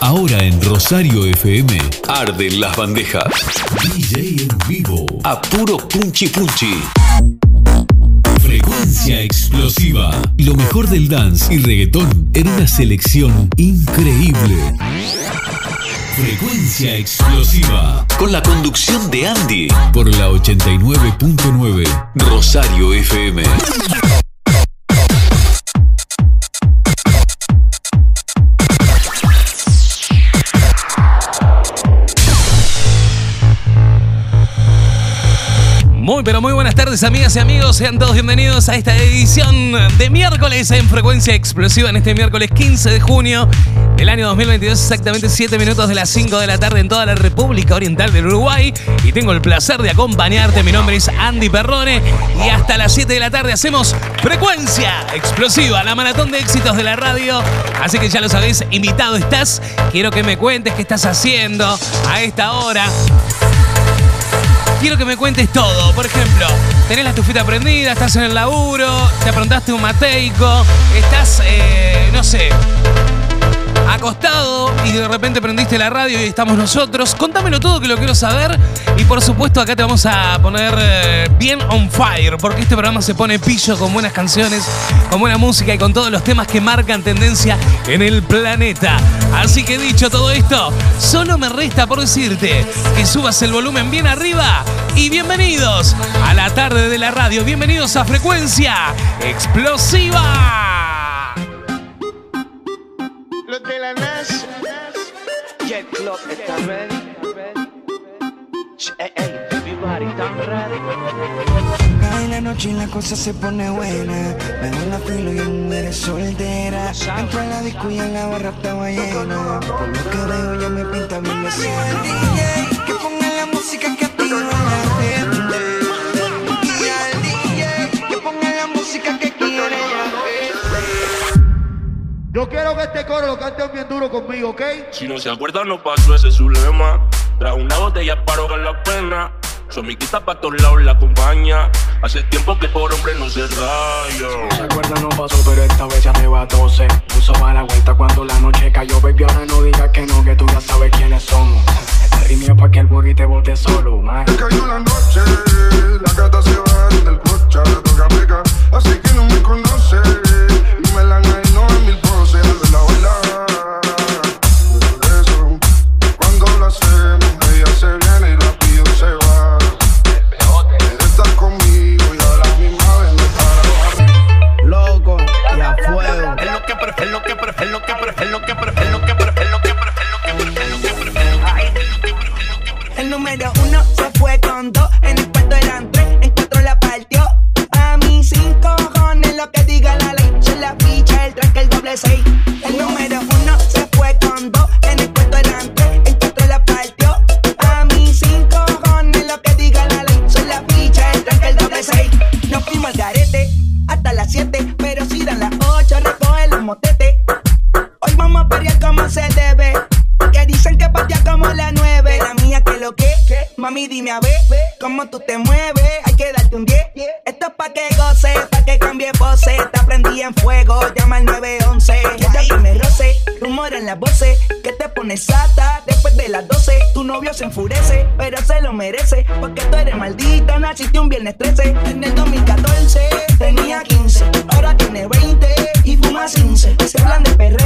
Ahora en Rosario FM, arden las bandejas. DJ en vivo, a puro punchi punchi. Frecuencia explosiva. Lo mejor del dance y reggaetón en una selección increíble. Frecuencia explosiva. Con la conducción de Andy. Por la 89.9 Rosario FM. Muy pero muy buenas tardes amigas y amigos, sean todos bienvenidos a esta edición de miércoles en Frecuencia Explosiva en este miércoles 15 de junio del año 2022, exactamente 7 minutos de las 5 de la tarde en toda la República Oriental del Uruguay. Y tengo el placer de acompañarte, mi nombre es Andy Perrone. Y hasta las 7 de la tarde hacemos Frecuencia Explosiva, la maratón de éxitos de la radio, así que ya lo sabéis, invitado estás, quiero que me cuentes qué estás haciendo a esta hora. Quiero que me cuentes todo. Por ejemplo, tenés la estufita prendida, estás en el laburo, te aprontaste un mateico, estás, eh, no sé, acostado y de repente prendiste la radio y estamos nosotros. Contámelo todo que lo quiero saber. Y por supuesto acá te vamos a poner eh, bien on fire, porque este programa se pone pillo con buenas canciones, con buena música y con todos los temas que marcan tendencia en el planeta. Así que dicho todo esto, solo me resta por decirte que subas el volumen bien arriba y bienvenidos a la tarde de la radio. Bienvenidos a Frecuencia Explosiva. Los de la NASA. Jet Club está ready. Ey, ey, everybody, ¿están ready? Cae la noche y la cosa se pone buena. Me doy la filo y en mujeres soltera. Entro a la disco y en la barra estaba llena. Por lo que veo ya me pinta bien la. DJ, que ponga la música que Yo quiero que este coro lo canten bien duro conmigo, ¿ok? Si no se acuerdan, no pasó ese es su lema. Trajo una botella para ahogar la pena. Su amiguita pa' todos lados la acompaña. Hace tiempo que por hombre no se raya. Se acuerda no pasó, pero esta vez ya me va a tose. Puso para la vuelta cuando la noche cayó, baby. Ahora no digas que no, que tú ya sabes quiénes somos. Esta rima pa' que el burri te bote solo, man. Cayó la noche, la gata se va del coche, toca pegar, así que no me conoce. Uno se fue con dos, en el cuarto eran tres, en cuatro la partió. A mí sin cojones lo que diga la ley, se la ficha, el track, el doble seis. Dime a ver cómo tú te mueves. Hay que darte un 10. Esto es pa' que goce, pa' que cambie pose. Te prendí en fuego, llama al 911. Quiero que roce, rumor en las voces. Que te pones sata después de las 12. Tu novio se enfurece, pero se lo merece. Porque tú eres maldita, naciste un viernes 13. En el 2014 tenía 15, ahora tiene 20 y fuma 15. Se hablan de perreo,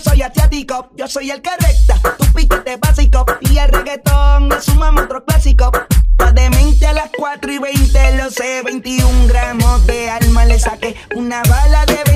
N y no soy asiático. Yo soy el que recta, tu piquete básico y el reggaetón es un mamá otro clásico. Pa' demente a las 4 y 20, lo sé, 21 gramos de alma le saqué. Una bala de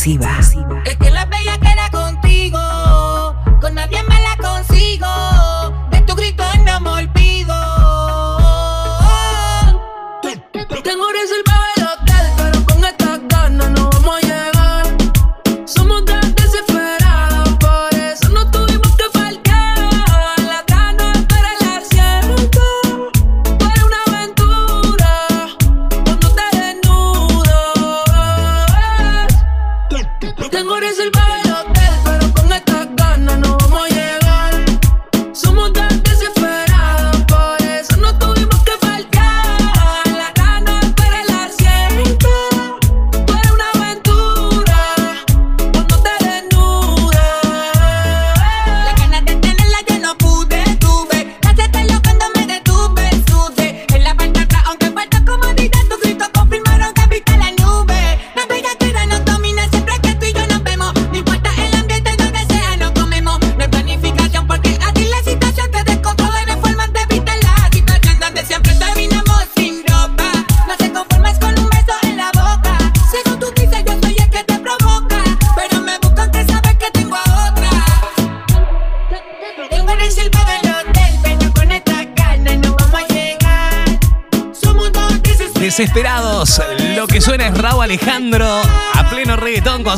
Frecuencia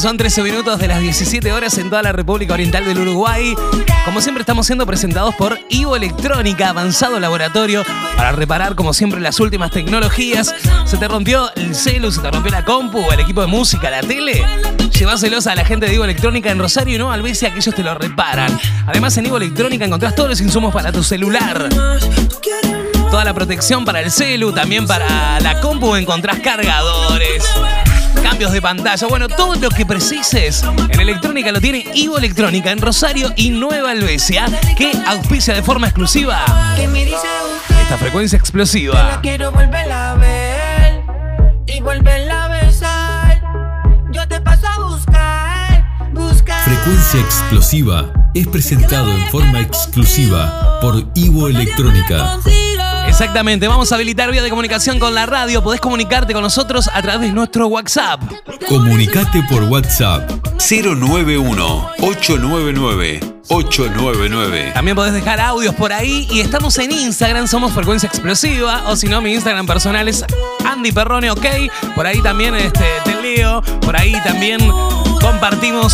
son 13 minutos de las 17 horas en toda la República Oriental del Uruguay. Como siempre estamos siendo presentados por Ivo Electrónica, avanzado laboratorio para reparar como siempre las últimas tecnologías. Se te rompió el celu, se te rompió la compu, el equipo de música, la tele. Lleváselos a la gente de Ivo Electrónica en Rosario y no Albesia que ellos te lo reparan. Además en Ivo Electrónica encontrás todos los insumos para tu celular. Toda la protección para el celu, también para la compu encontrás cargadores, cambios de pantalla, bueno, todo lo que precises en electrónica lo tiene Ivo Electrónica en Rosario y Nueva Albesia, que auspicia de forma exclusiva Que me dice usted esta frecuencia explosiva. quiero volverla a ver y volverla a besar. Yo te paso a buscar, buscar. Frecuencia explosiva es presentado en forma exclusiva por Ivo Electrónica. Exactamente, vamos a habilitar vía de comunicación con la radio. Podés comunicarte con nosotros a través de nuestro WhatsApp. Comunicate por WhatsApp 091-899-899. También podés dejar audios por ahí y estamos en Instagram, somos Frecuencia Explosiva, o si no, mi Instagram personal es Andy Perrone, ok. Por ahí también este, te leo, por ahí también compartimos,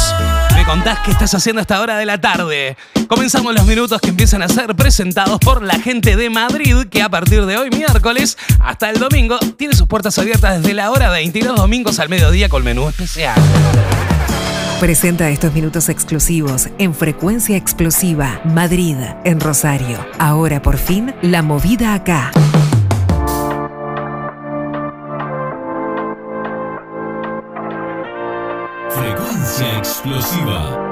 me contás qué estás haciendo a esta hora de la tarde. Comenzamos los minutos que empiezan a ser presentados por la gente de Madrid, que a partir de hoy, miércoles, hasta el domingo, tiene sus puertas abiertas desde la hora 20 y domingos al mediodía con menú especial. Presenta estos minutos exclusivos en Frecuencia Explosiva Madrid, en Rosario. Ahora por fin, la movida acá. Explosiva.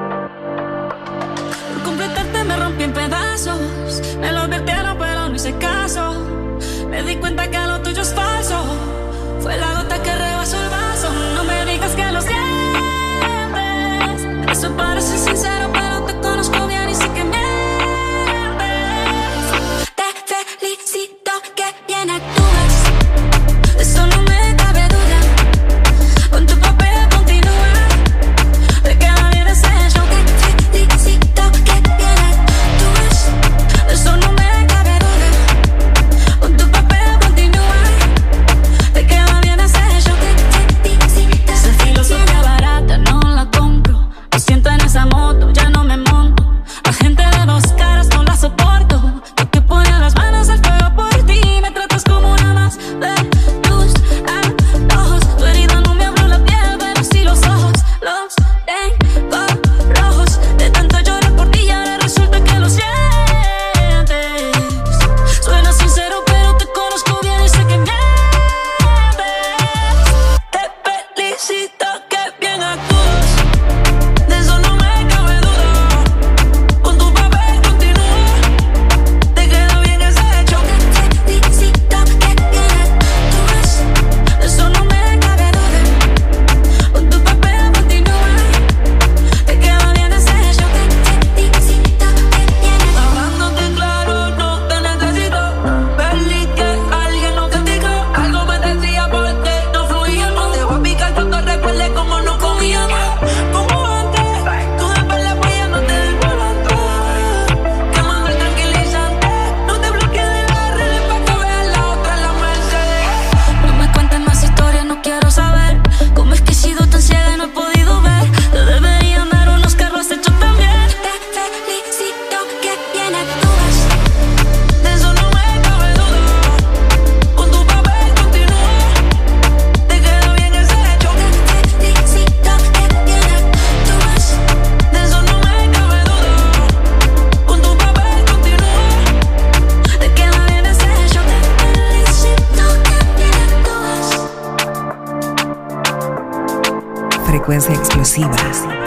frecuencia explosiva.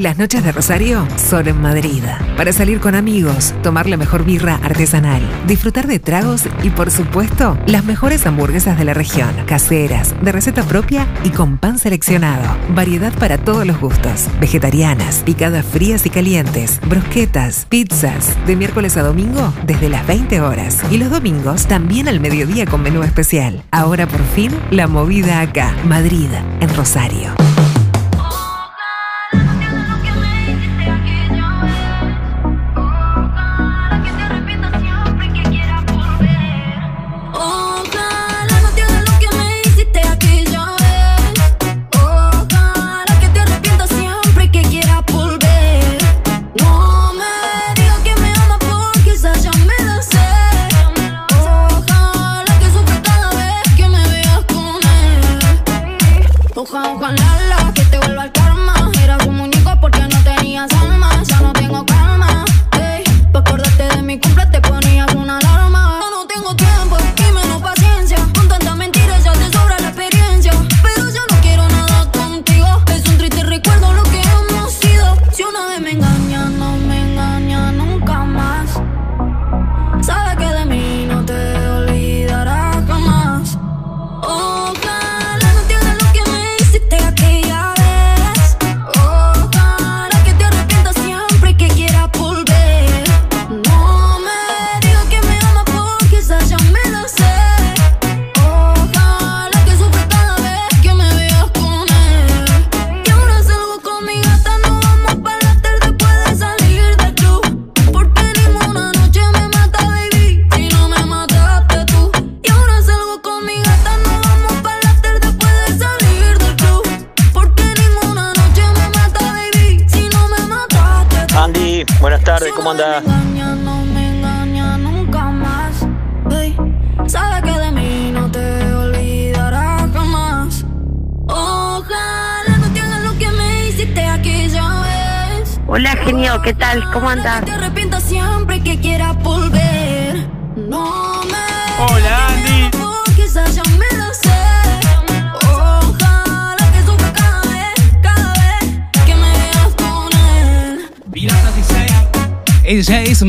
Las noches de Rosario son en Madrid. Para salir con amigos, tomar la mejor birra artesanal, disfrutar de tragos y, por supuesto, las mejores hamburguesas de la región. Caseras, de receta propia y con pan seleccionado. Variedad para todos los gustos. Vegetarianas, picadas frías y calientes, brosquetas, pizzas. De miércoles a domingo desde las 20 horas. Y los domingos también al mediodía con menú especial. Ahora por fin, la movida acá. Madrid, en Rosario.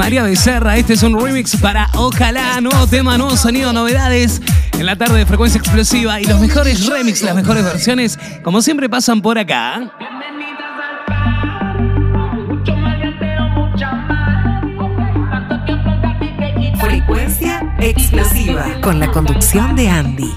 María Becerra. Este es un remix para Ojalá, nuevo tema, nuevo sonido, novedades en la tarde de frecuencia explosiva y los mejores remix, las mejores versiones, como siempre pasan por acá. Frecuencia explosiva con la conducción de Andy.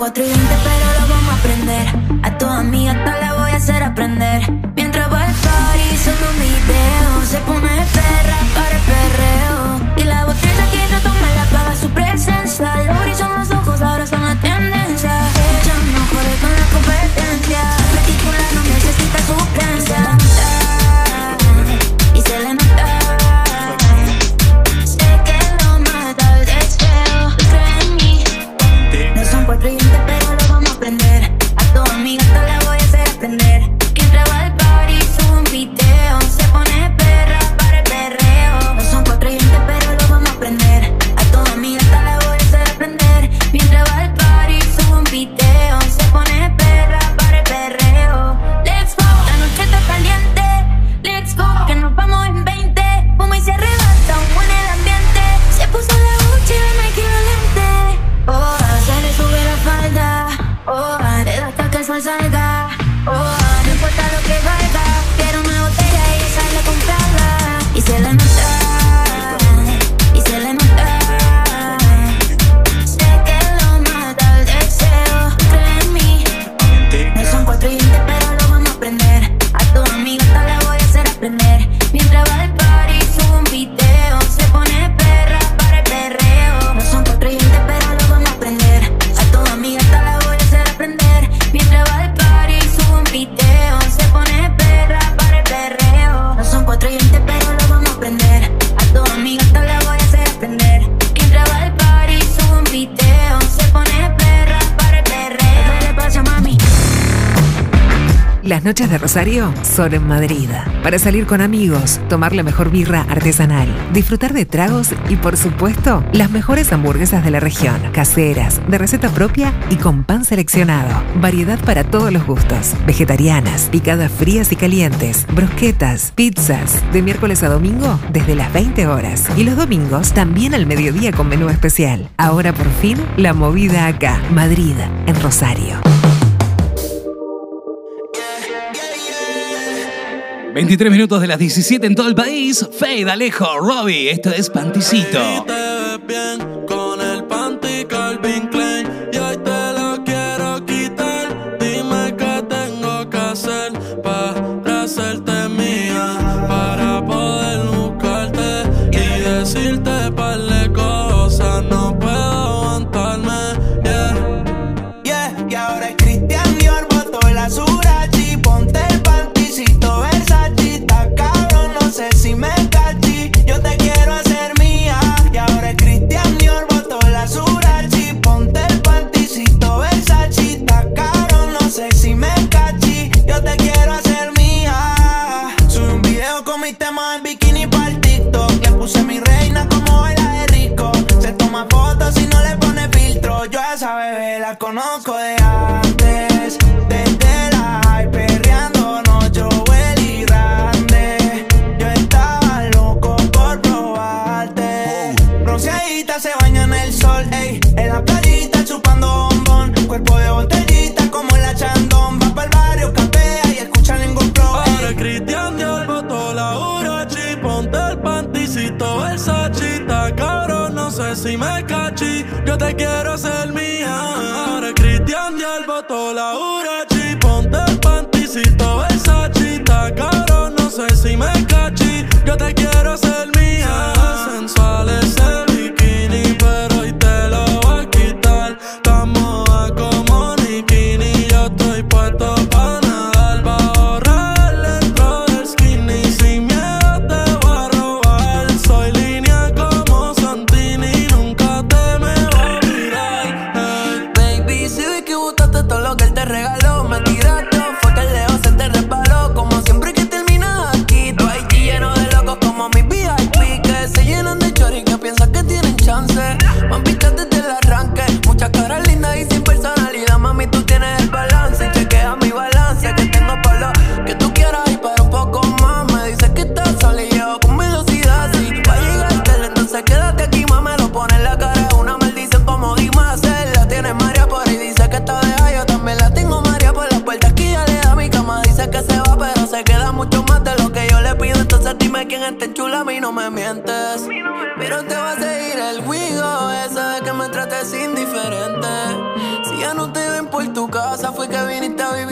4 y 20, pero lo vamos a aprender. A tu amiga hasta la voy a hacer aprender. De Rosario son en Madrid. Para salir con amigos, tomar la mejor birra artesanal, disfrutar de tragos y, por supuesto, las mejores hamburguesas de la región. Caseras, de receta propia y con pan seleccionado. Variedad para todos los gustos. Vegetarianas, picadas frías y calientes, brusquetas, pizzas. De miércoles a domingo desde las 20 horas. Y los domingos también al mediodía con menú especial. Ahora por fin, la movida acá. Madrid, en Rosario. 23 minutos de las 17 en todo el país. Fade, Alejo, Robbie. Esto es Panticito. Panticito Versace Está cabrón, no sé si me cachi. Yo te quiero hacer mía Ahora Cristian Dior botó la Urachi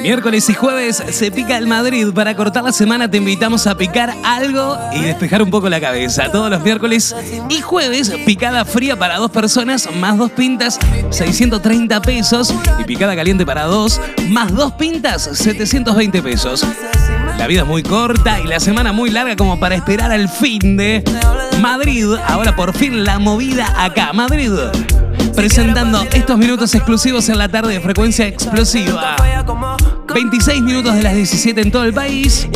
Miércoles y jueves se pica el Madrid. Para cortar la semana te invitamos a picar algo y despejar un poco la cabeza. Todos los miércoles y jueves, picada fría para dos personas, más dos pintas, 630 pesos. Y picada caliente para dos, más dos pintas, 720 pesos. La vida es muy corta y la semana muy larga como para esperar al fin de Madrid. Ahora por fin la movida acá. Madrid presentando estos minutos exclusivos en la tarde de frecuencia explosiva. 26 minutos de las 17 en todo el país.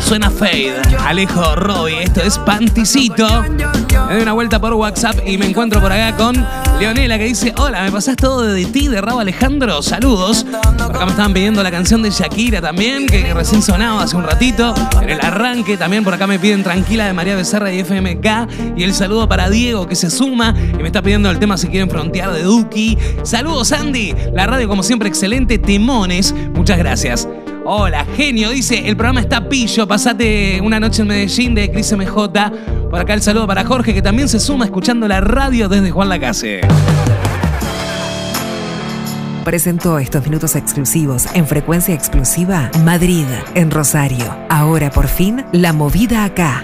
Suena Fade, Alejo Roy, esto es Panticito. Me doy una vuelta por WhatsApp y me encuentro por acá con Leonela que dice, hola, ¿me pasás todo de ti, de Rabo Alejandro? Saludos. Por acá me estaban pidiendo la canción de Shakira también, que recién sonaba hace un ratito. En el arranque también por acá me piden Tranquila de María Becerra y FMK. Y el saludo para Diego que se suma y me está pidiendo el tema si quieren frontear de Duki. Saludos Andy, la radio como siempre excelente, Temones. Muchas gracias. Hola, genio, dice, el programa está pillo, pasate una noche en Medellín de Cris MJ. Por acá el saludo para Jorge, que también se suma escuchando la radio desde Juan Lacase. Presentó estos minutos exclusivos en frecuencia explosiva Madrid, en Rosario. Ahora por fin, la movida acá.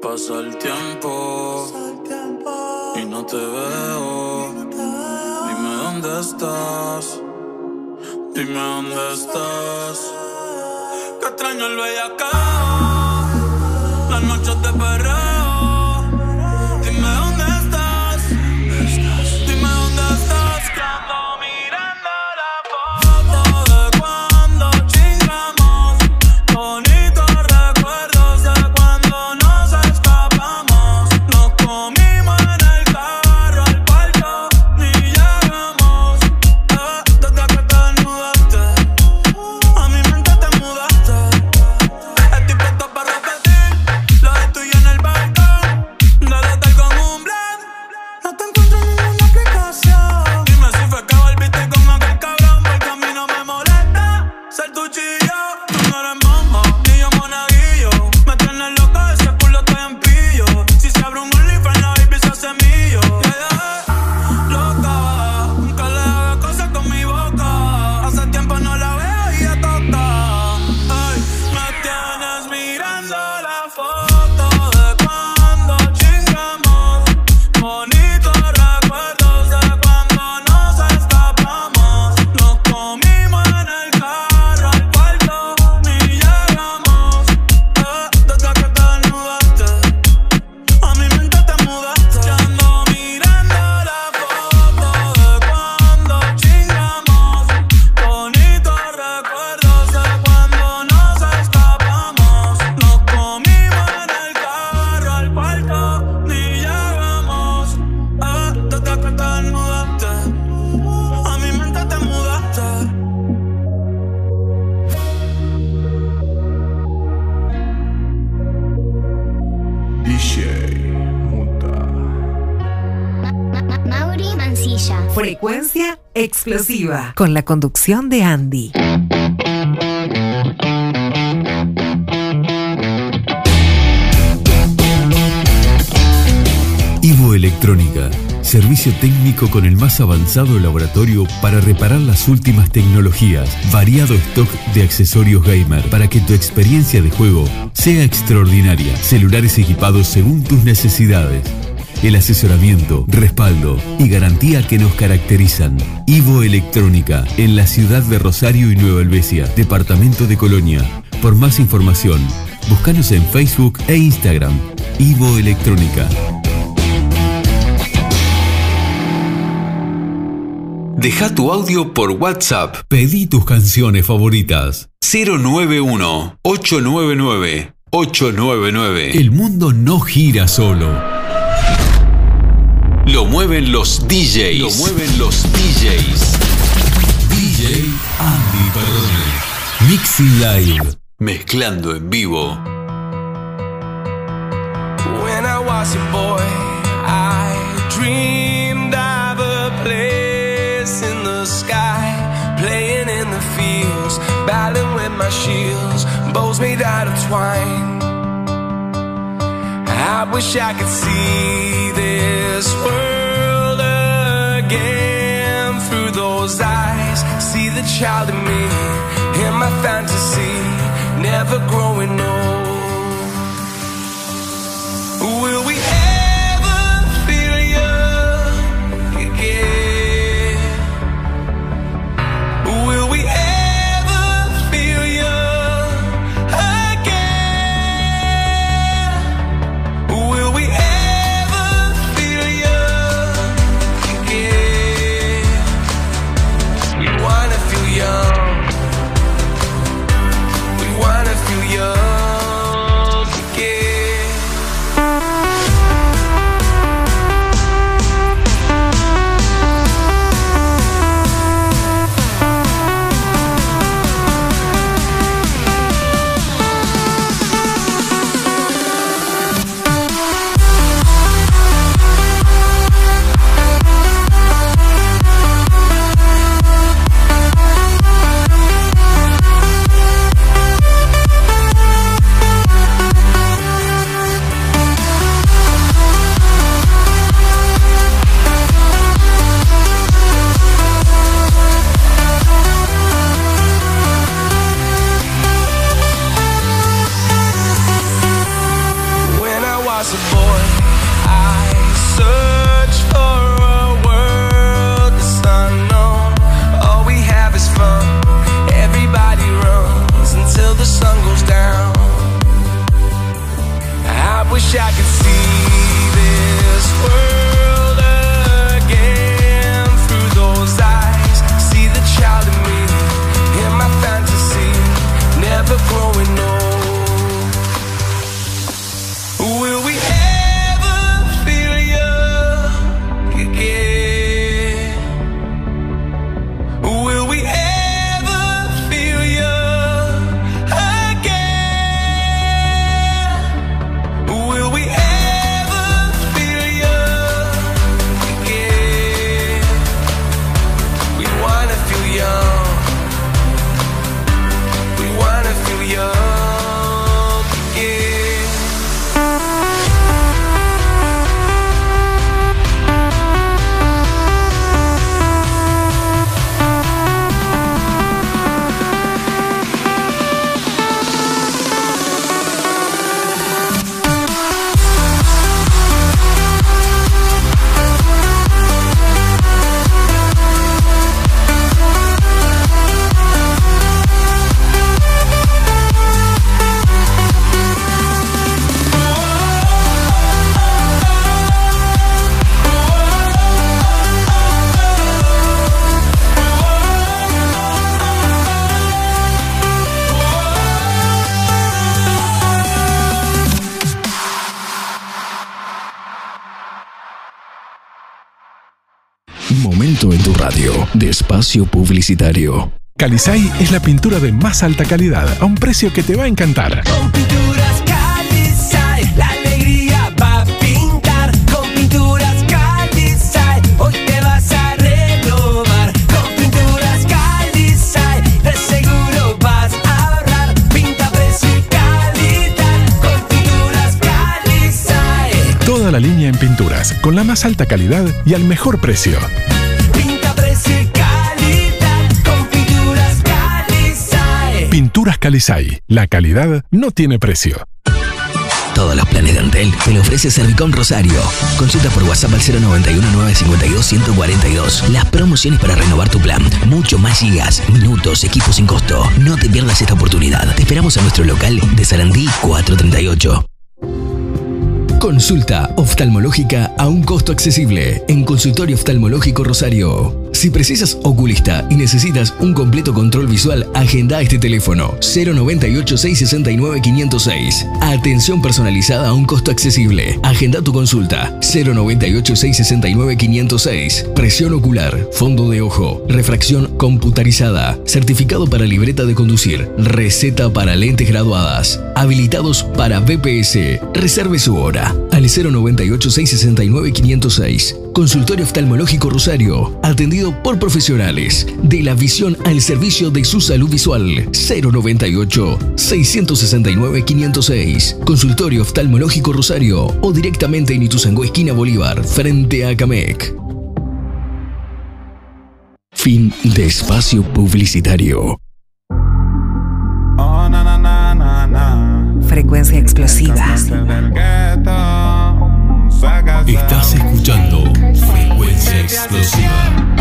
Pasa el tiempo y no te veo. Dime dónde estás. Dime dónde estás. Que extraño el bellacao. Las noches de perreo. Con la conducción de Andy. Ivo Electrónica. Servicio técnico con el más avanzado laboratorio para reparar las últimas tecnologías. Variado stock de accesorios gamer para que tu experiencia de juego sea extraordinaria. Celulares equipados según tus necesidades. El asesoramiento, respaldo y garantía que nos caracterizan. Ivo Electrónica, en la ciudad de Rosario y Nueva Helvecia, departamento de Colonia. Por más información, búscanos en Facebook e Instagram. Ivo Electrónica. Deja tu audio por WhatsApp. Pedí tus canciones favoritas. 091-899-899. El mundo no gira solo. Lo mueven los DJs. Lo mueven los DJs. DJ Andy Perdone. Mixing Live. Mezclando en vivo. When I was a boy, I dreamed of a place in the sky, playing in the fields, battling with my shields, bows made out of twine. I wish I could see this world again through those eyes. See the child in me, in my fantasy, never growing old. espacio publicitario. Calisay es la pintura de más alta calidad a un precio que te va a encantar. Con pinturas Calisay, la alegría va a pintar. Con pinturas Calisay, hoy te vas a renovar. Con pinturas Calisay, de seguro vas a ahorrar. Pinta precio y calidad. Con pinturas Calisay. Toda la línea en pinturas con la más alta calidad y al mejor precio. Pinturas Calisay. La calidad no tiene precio. Todos los planes de Antel te lo ofrece Servicom Rosario. Consulta por WhatsApp al 091 952 142. Las promociones para renovar tu plan. Mucho más gigas, minutos, equipos sin costo. No te pierdas esta oportunidad. Te esperamos a nuestro local de Sarandí 438. Consulta oftalmológica a un costo accesible en Consultorio Oftalmológico Rosario. Si precisas oculista y necesitas un completo control visual, agenda este teléfono 098 669 506. Atención personalizada a un costo accesible. Agenda tu consulta. 098-669-506. Presión ocular, fondo de ojo, refracción computarizada, certificado para libreta de conducir, receta para lentes graduadas, habilitados para BPS. Reserve su hora al 098-669-506. Consultorio Oftalmológico Rosario, atendido por profesionales, de la visión al servicio de su salud visual. 098-669-506. Consultorio Oftalmológico Rosario o directamente en Ituzaingó Esquina Bolívar, frente a Camec. Fin de espacio publicitario. Frecuencia explosiva. Estás escuchando Frecuencia explosiva.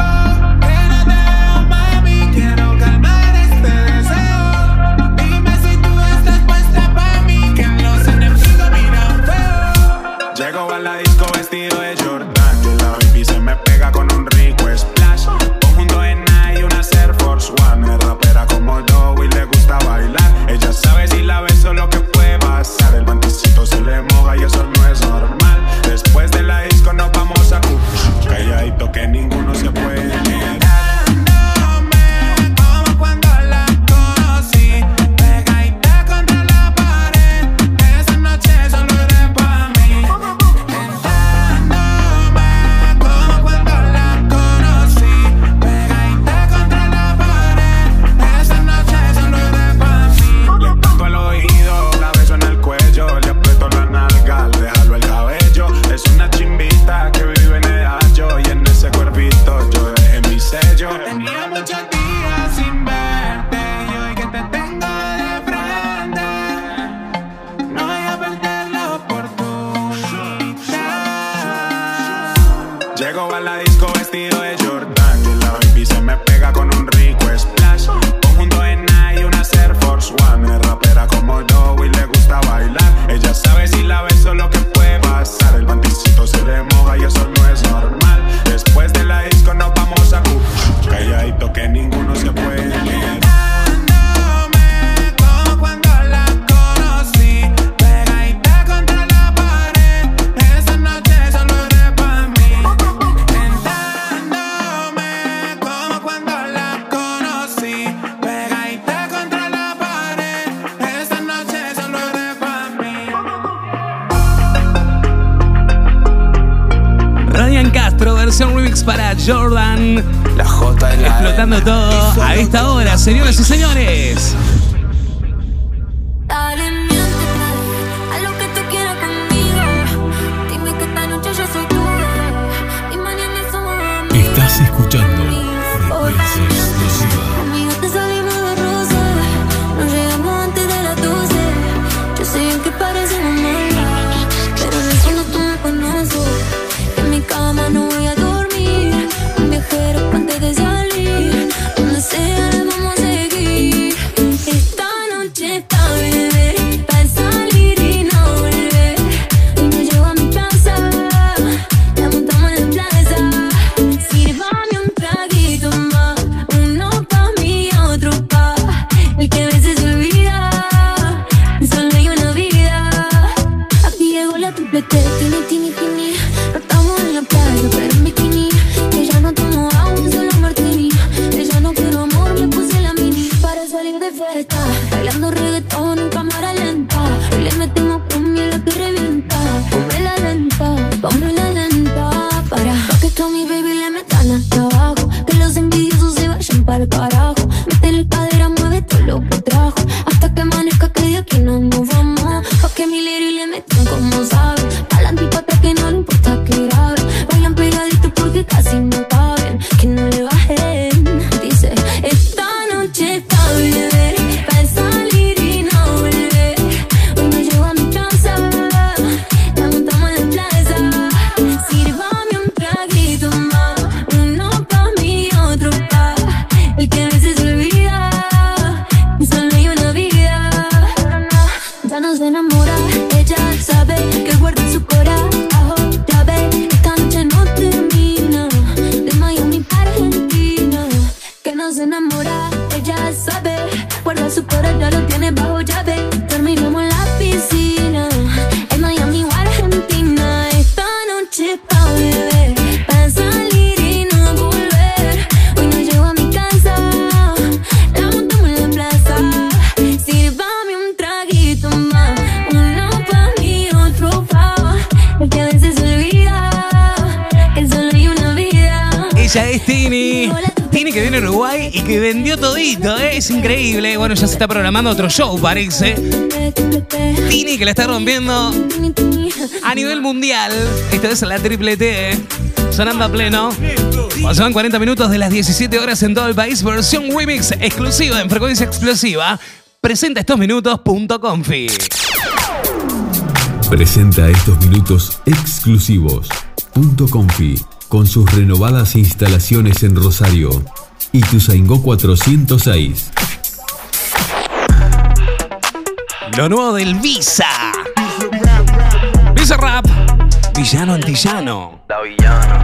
Jordan. La J en Explotando todo a esta hora, señoras y señores. Tini, tini, tini. Ya se está programando otro show, parece. Tini que la está rompiendo a nivel mundial. Esta vez la triple T, ¿eh? sonando a pleno. Pasaban 40 minutos de las 17 horas en todo el país. Versión remix exclusiva en frecuencia explosiva. Presenta estos minutos punto confi. Presenta estos minutos exclusivos. Punto Confi, con sus renovadas instalaciones en Rosario. Y Tuzaingó 406. Lo nuevo del Visa. Visa Rap. Villano antillano. La villana.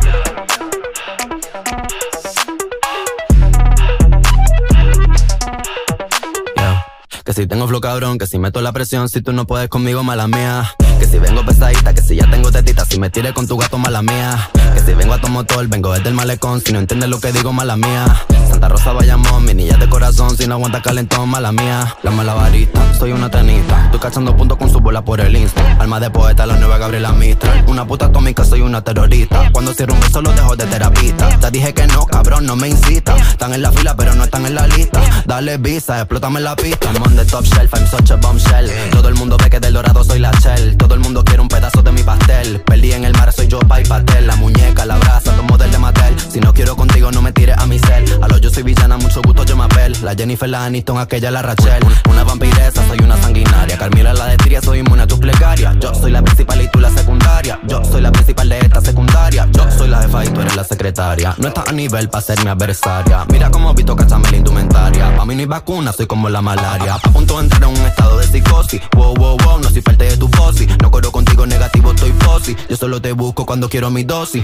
Que si tengo flow cabrón, que si meto la presión, si tú no puedes conmigo, mala mía. Que si vengo pesadita, que si ya tengo tetita, si me tire con tu gato, mala mía. Que si vengo a tu motor, vengo desde el malecón, si no entiendes lo que digo, mala mía. Santa Rosa Bayamón, mi niña de corazón, si no aguanta calentón, mala mía. La malabarista, soy una tenista, estoy cachando puntos con su bola por el insta. Alma de poeta, la nueva Gabriela Mistral. Una puta atómica, soy una terrorista. Cuando cierro un beso, lo dejo de terapista. Te dije que no, cabrón, no me incita. Están en la fila, pero no están en la lista. Dale visa, explótame la pista. I'm on the top shelf, I'm such a bombshell. Todo el mundo ve que del dorado soy la shell. Todo el mundo quiere un pedazo de mi pastel. Perdí en el mar, soy yo, pa' y pastel. La muñeca, la brasa, los model de Mattel. Si no quiero contigo, no me tires a mi cel. A lo yo soy villana, mucho gusto, yo me apel. La Jennifer, la Aniston, aquella, la Rachel. Una vampiresa, soy una sanguinaria. Carmila, la de Tiria, soy inmune a tus plegarias. Yo soy la principal y tú la secundaria. Yo soy la principal de esta secundaria. Yo soy la jefa y tú eres la secretaria. No estás a nivel para ser mi adversaria. Mira cómo visto cachame la indumentaria. Pa' mí no hay vacuna, soy como la malaria. A punto de entrar en un estado de psicosis. Wow, wow, wow, no soy parte de tu fosi. No corro contigo negativo, estoy fosi. Yo solo te busco cuando quiero mi dosis.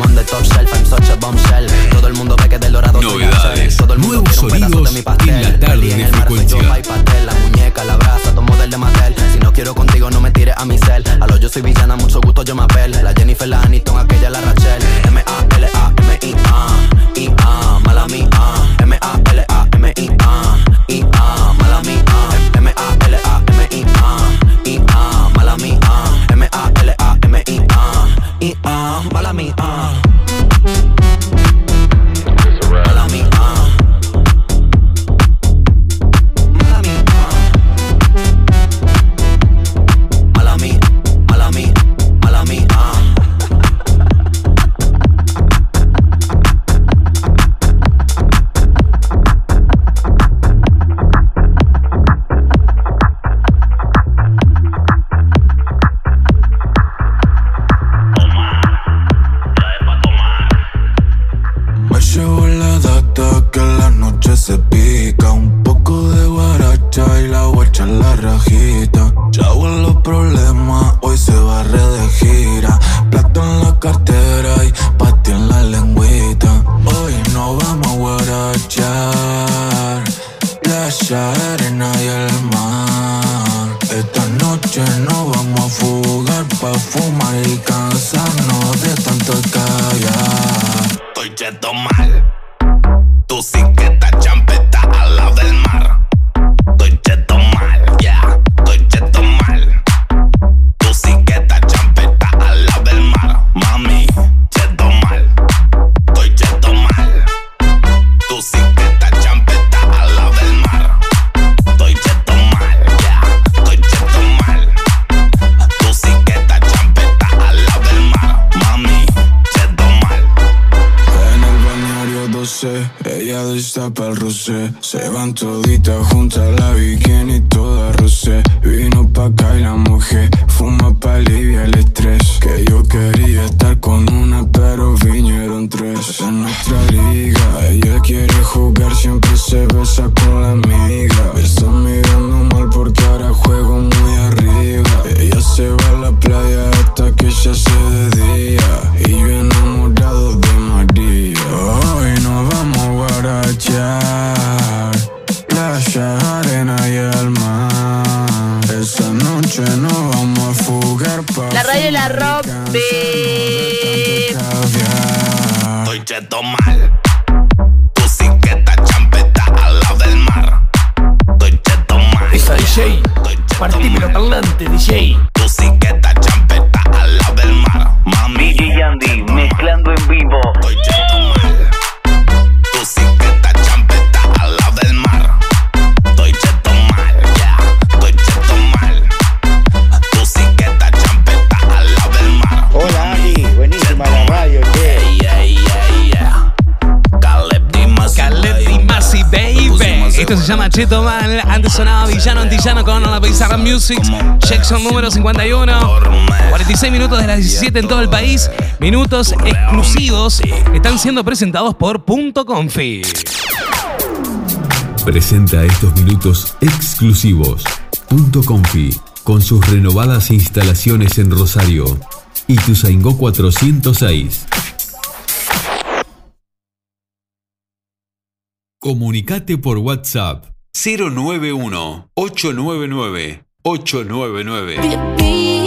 I'm on the top shelf, I'm such a bombshell. Todo el mundo ve que del dorado Novedades. Todo el mundo nuevos quiere un pedazo sonidos de mi pastel. en la tarde de el mar, soy yo, frecuencia. y pastel. La muñeca, la brasa, tomo del de Mattel. Si no quiero contigo, no me tires a mi cel. A lo yo soy villana, mucho gusto, yo me apel. La Jennifer, la Aniston, aquella, la Rachel. M-A-L-A-M-I-A. I-A, mala mía. M-A-L-A-M-I-A. I-A, mala mía. parlante DJ. Tu siqueta champeta al lado del mar. Mami. DJ Andy mezclando en vivo. Antes sonaba Villano Antillano con la Pizarra Music. Jackson número 51. 46 minutos de las 17 en todo el país. Minutos exclusivos están siendo presentados por Punto Confi. Presenta estos minutos exclusivos. Punto Confi con sus renovadas instalaciones en Rosario. y tu Ituzaingó 406. Comunicate por WhatsApp 091 899 899.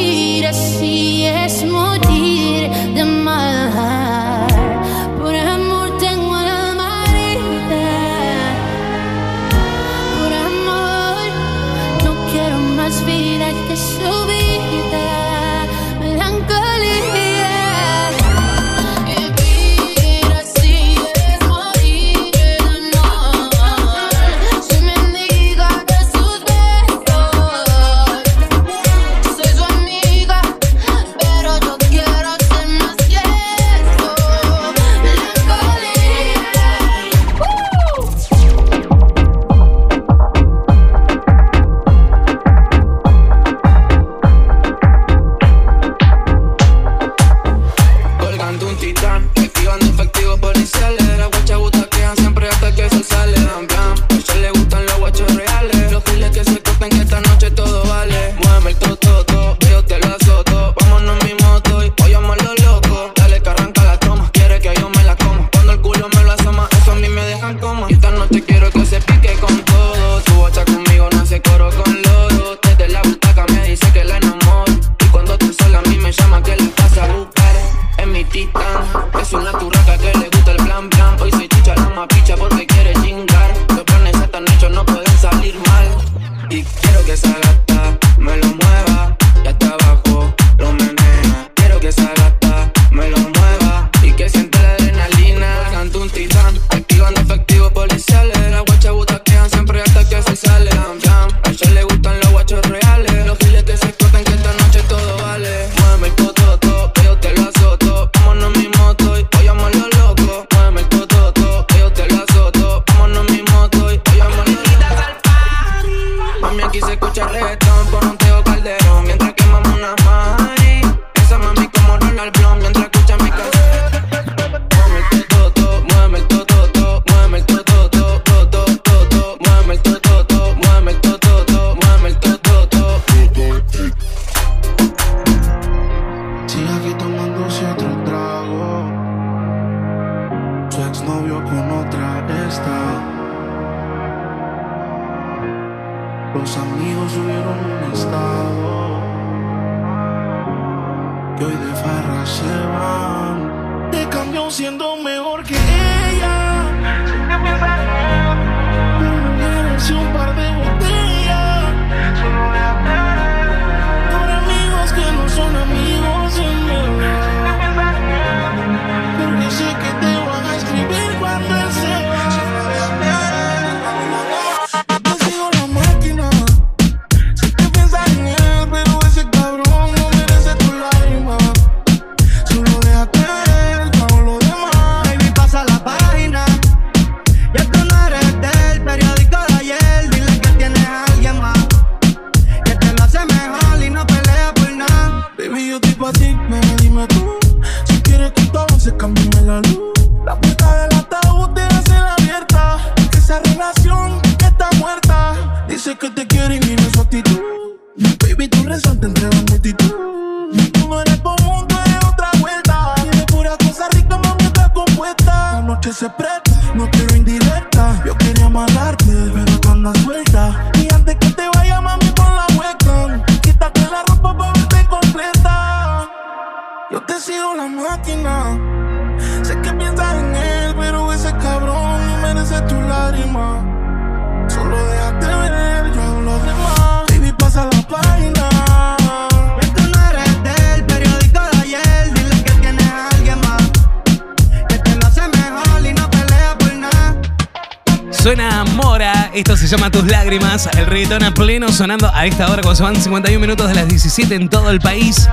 Pleno sonando a esta hora cuando se van 51 minutos de las 17 en todo el país.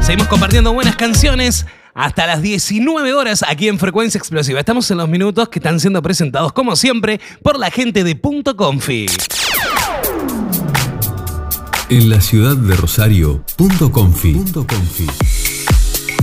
Seguimos compartiendo buenas canciones hasta las 19 horas aquí en Frecuencia Explosiva. Estamos en los minutos que están siendo presentados como siempre por la gente de Punto Confi. En la ciudad de Rosario, Punto Confi. Punto.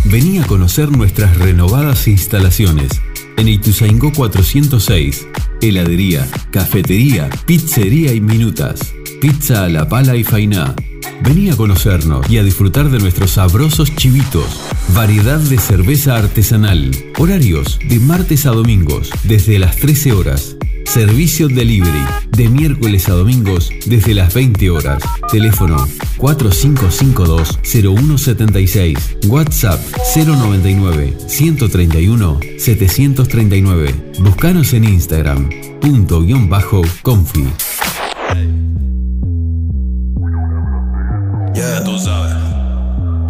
Vení a conocer nuestras renovadas instalaciones en Ituzaingó 406. Heladería, cafetería, pizzería y minutas. Pizza a la pala y fainá. Vení a conocernos y a disfrutar de nuestros sabrosos chivitos. Variedad de cerveza artesanal. Horarios de martes a domingos desde las 13 horas. Servicio delivery de miércoles a domingos desde las 20 horas. Teléfono 4552-0176. WhatsApp 099-131-739. Búscanos en Instagram. Punto guion bajo confi. Yeah, tú sabes.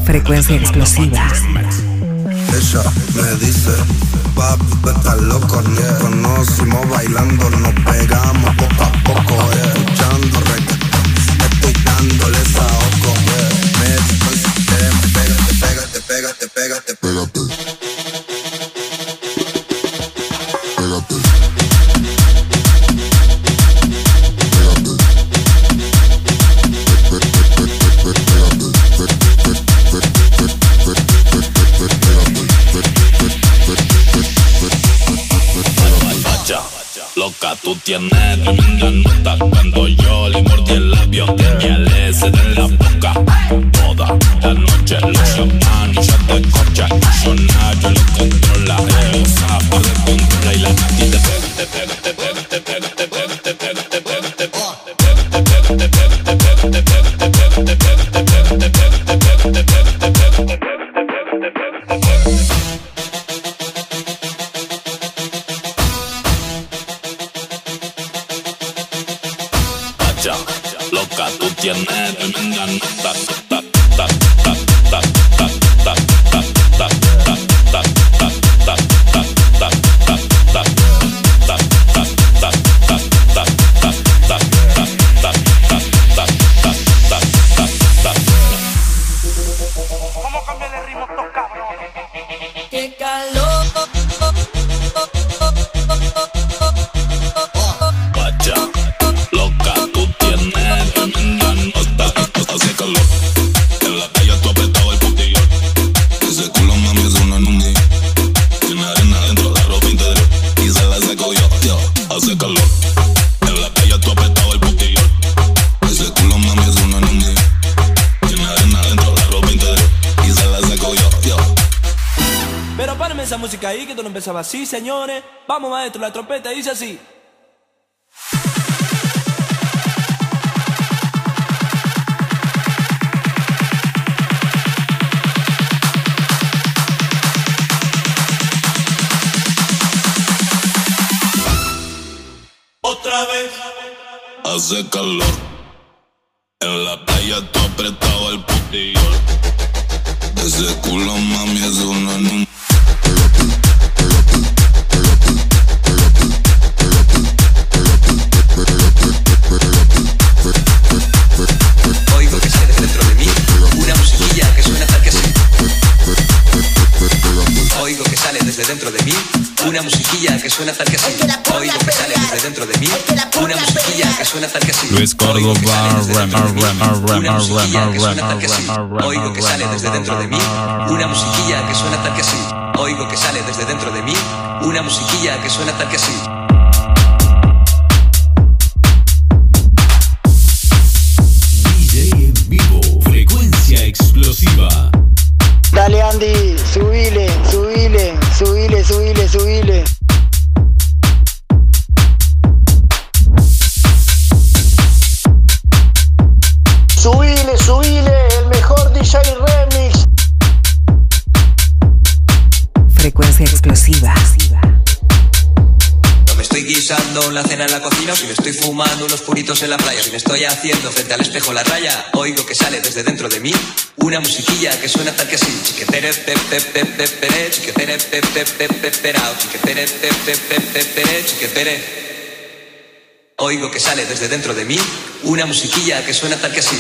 Frecuencia explosiva. Ella me dice, papi, tú estás loco, nos conocimos bailando, nos pegamos poco a poco, yeah. escuchando reggaetón, estoy dándole saoco, yeah. me dice, pégate, pégate, pégate, pégate, pégate. Pégate. Tú tienes tremenda nota Cuando yo le mordí el labio Ya le cedí en la boca Toda la noche lo llaman y ya te cocha yo lo controla Él sabe de controla Y la te pega, te pega, te pega, señores. Vamos, maestro, la trompeta dice así. Oigo que sale desde dentro de mí una musiquilla que suena tal que así. Oigo que sale desde dentro de mí una musiquilla que suena tal que así. Fumando unos puritos en la playa, si me estoy haciendo frente al espejo la raya, oigo que sale desde dentro de mí una musiquilla que suena tal que así. Chiquetere, pe, pe, pe, pe, pere, chiquetere, pe, pe, pe, pe, perao, chiquetere, pe, pe, pe, pe, pere, chiquetere. Oigo que sale desde dentro de mí una musiquilla que suena tal que así.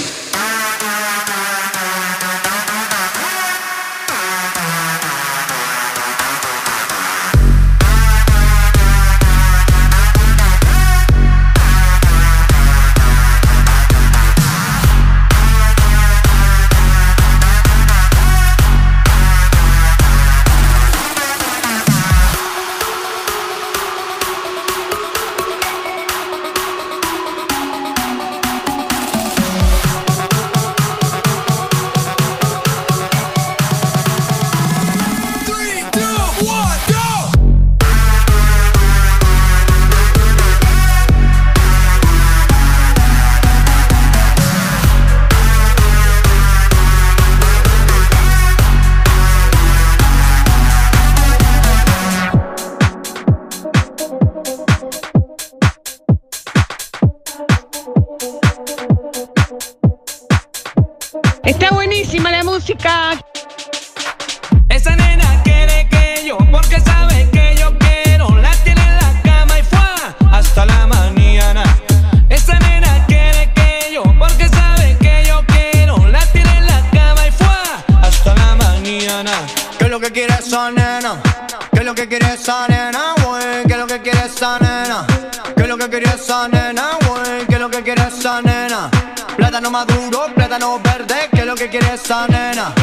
Plátano maduro, plátano verde, ¿qué es lo que quiere esa nena?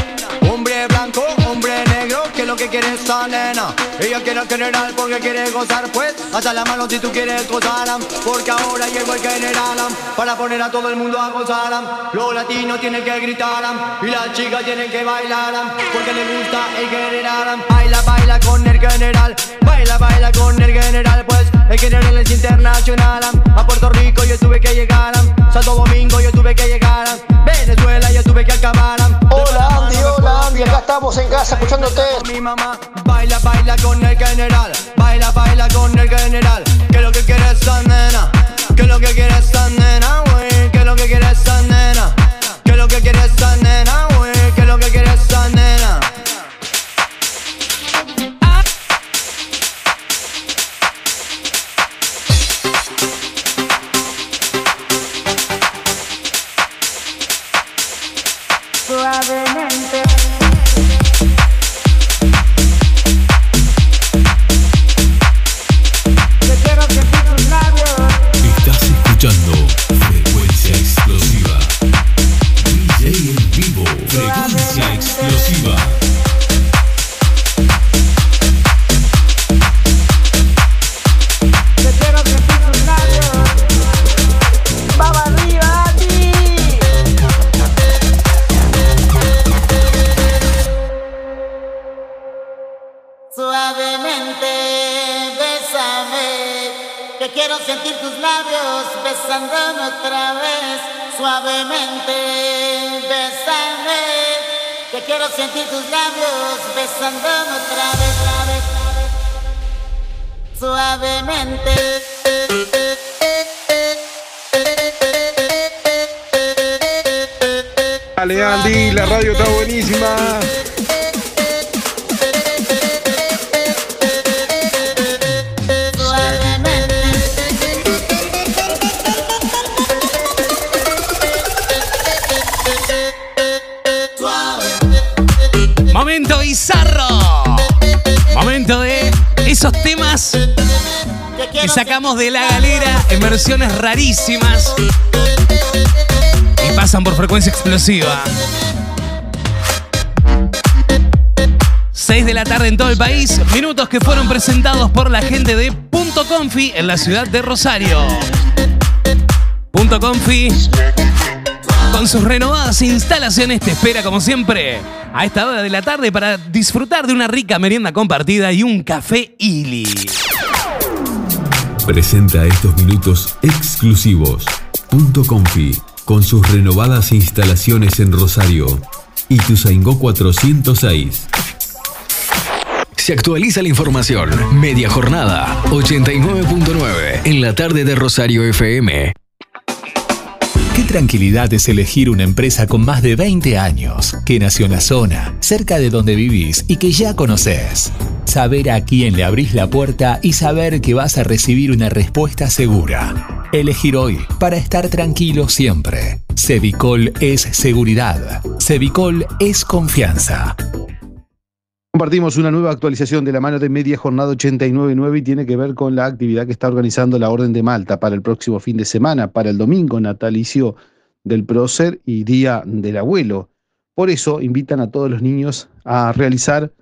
Hombre blanco, hombre negro, ¿qué es lo que quiere esa nena? Ella quiere general porque quiere gozar, pues hasta la mano si tú quieres gozar, porque ahora llegó el general para poner a todo el mundo a gozar. Los latinos tienen que gritar y las chicas tienen que bailar porque les gusta el general. Baila, baila con el general, baila, baila con el general, pues el general es internacional. A Puerto Rico yo tuve que llegar, Santo Domingo yo tuve que llegar, Venezuela yo tuve que acabar. Hola Andy, hola Andy, acá estamos en casa escuchándote. Mi mamá baila, baila con el general, baila, baila con el general. ¿Qué es lo que quiere esa nena? ¿Qué es lo que quiere esa nena, güey? ¿Qué es lo que quiere esa nena? ¿Qué es lo que quiere esa nena, sangrando otra vez suavemente. Bésame, que quiero sentir tus labios besando otra vez, otra vez, suavemente. Dale Andy, la radio está buenísima. Momento bizarro. Momento de esos temas que sacamos de la galera en versiones rarísimas y pasan por frecuencia explosiva. 6 de la tarde en todo el país, minutos que fueron presentados por la gente de Punto Confi en la ciudad de Rosario. Punto Confi, con sus renovadas instalaciones, te espera como siempre a esta hora de la tarde para disfrutar de una rica merienda compartida y un café Ili. Presenta estos minutos exclusivos. Punto Confi, con sus renovadas instalaciones en Rosario. Y Ituzaingó 406. Se actualiza la información. Media jornada, 89.9 en la tarde de Rosario FM. Qué tranquilidad es elegir una empresa con más de 20 años, que nació en la zona, cerca de donde vivís y que ya conoces. Saber a quién le abrís la puerta y saber que vas a recibir una respuesta segura. Elegir hoy para estar tranquilo siempre. Cevicol es seguridad. Cevicol es confianza. Compartimos una nueva actualización de la mano de Media Jornada 89.9 y tiene que ver con la actividad que está organizando la Orden de Malta para el próximo fin de semana, para el domingo natalicio del prócer y Día del Abuelo. Por eso invitan a todos los niños a realizar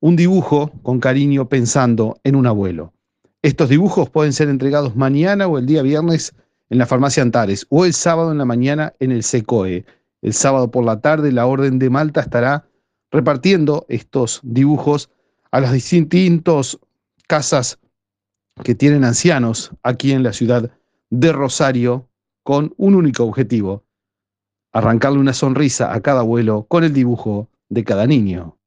un dibujo con cariño pensando en un abuelo. Estos dibujos pueden ser entregados mañana o el día viernes en la farmacia Antares o el sábado en la mañana en el SECOE. El sábado por la tarde la Orden de Malta estará repartiendo estos dibujos a las distintas casas que tienen ancianos aquí en la ciudad de Rosario con un único objetivo, arrancarle una sonrisa a cada abuelo con el dibujo de cada niño.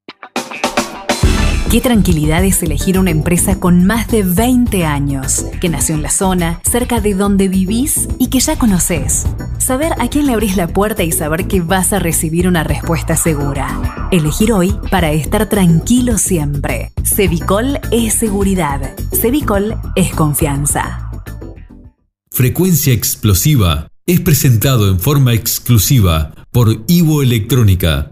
Qué tranquilidad es elegir una empresa con más de 20 años, que nació en la zona, cerca de donde vivís y que ya conoces. Saber a quién le abrís la puerta y saber que vas a recibir una respuesta segura. Elegir hoy para estar tranquilo siempre. Cevicol es seguridad. Cevicol es confianza. Frecuencia Explosiva es presentado en forma exclusiva por Ivo Electrónica.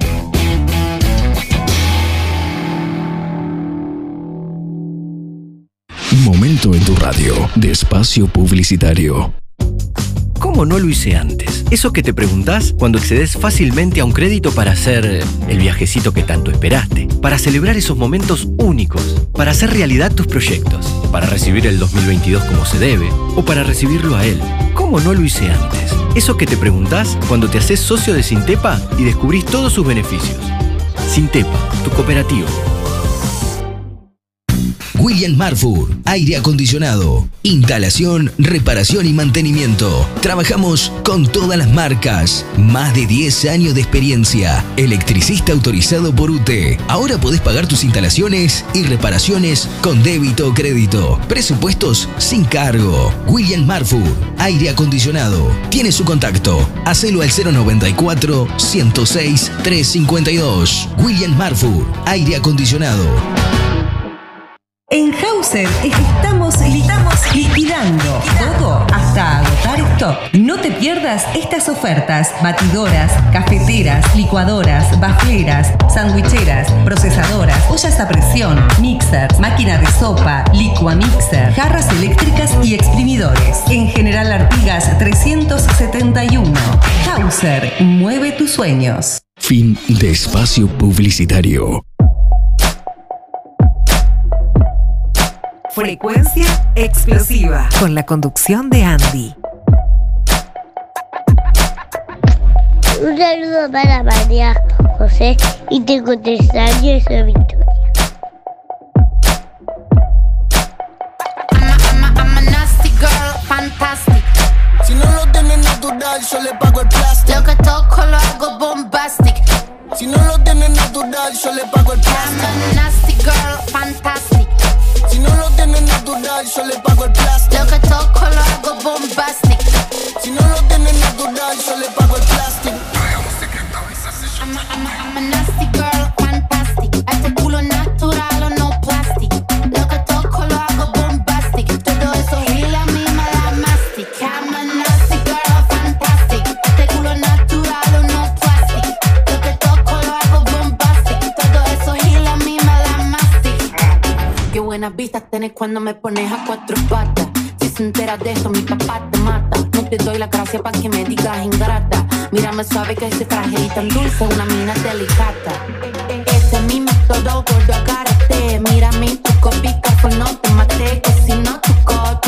Momento en tu radio de espacio publicitario. ¿Cómo no lo hice antes? Eso que te preguntás cuando accedes fácilmente a un crédito para hacer eh, el viajecito que tanto esperaste, para celebrar esos momentos únicos, para hacer realidad tus proyectos, para recibir el 2022 como se debe o para recibirlo a él. ¿Cómo no lo hice antes? Eso que te preguntás cuando te haces socio de Sintepa y descubrís todos sus beneficios. Sintepa, tu cooperativa. William Marfur, aire acondicionado, instalación, reparación y mantenimiento. Trabajamos con todas las marcas. Más de 10 años de experiencia. Electricista autorizado por UTE. Ahora podés pagar tus instalaciones y reparaciones con débito o crédito. Presupuestos sin cargo. William Marfur, aire acondicionado. Tiene su contacto. Hacelo al 094 106 352. William Marfur, aire acondicionado. En Hauser estamos, liquidando todo hasta agotar stock. No te pierdas estas ofertas. Batidoras, cafeteras, licuadoras, bafleras, sandwicheras, procesadoras, ollas a presión, mixers, máquina de sopa, licuamixer, jarras eléctricas y exprimidores. En General Artigas 371. Hauser, mueve tus sueños. Fin de espacio publicitario. Frecuencia explosiva. Con la conducción de Andy. Un saludo para María José y tengo tres años y soy Victoria. I'm a nasty girl, fantastic. Si no lo tienes natural, yo le pago el plástico. Lo que toco lo hago bombastic. Si no lo tienes natural, yo le pago el plástico. I'm a nasty girl, fantastic. Si no lo tienes natural, yo le pago el plástico. Lo que toco lo hago bombastic. Si no lo tienes natural, yo le pago el plástico. I'm a, I'm a, I'm a nasty girl, fantastic. Este culo buenas vistas tenés cuando me pones a cuatro patas. Si se entera de esto, mi papá te mata. No te doy la gracia para que me digas ingrata. Mírame suave que soy frágil y tan dulce, una mina delicata. Este es mi método, gordo, agárrate. Mírame, tu copica, pues no te maté. Que si no tu tu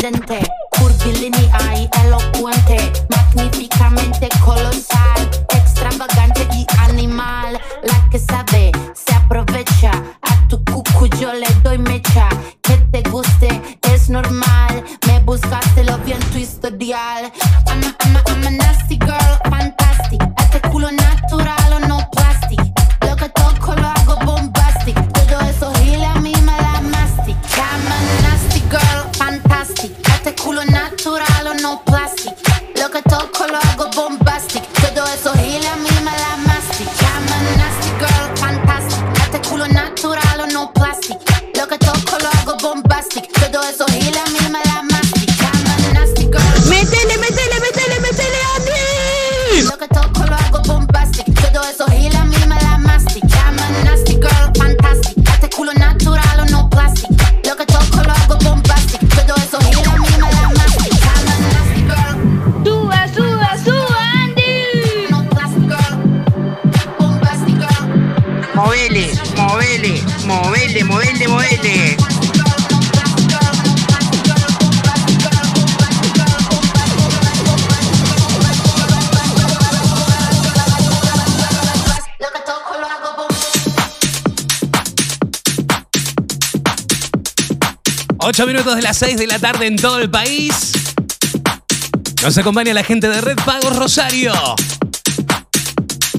sorprendente, curvilínea y elocuente, magníficamente colosal, extravagante y animal. La que sabe se aprovecha. A tu cucu yo le doy mecha. Que te guste es normal. Me buscaste lo vi en tu historial. 8 minutos de las 6 de la tarde en todo el país. Nos acompaña la gente de Red Pagos Rosario.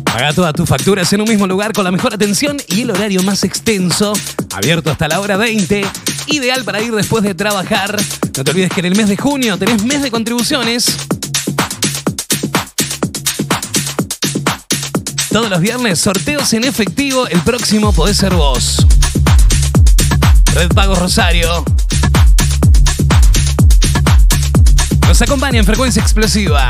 Paga todas tus facturas en un mismo lugar con la mejor atención y el horario más extenso, abierto hasta la hora 20, ideal para ir después de trabajar. No te olvides que en el mes de junio tenés mes de contribuciones. Todos los viernes sorteos en efectivo, el próximo podés ser vos. Red Pagos Rosario. Nos acompaña en frecuencia explosiva.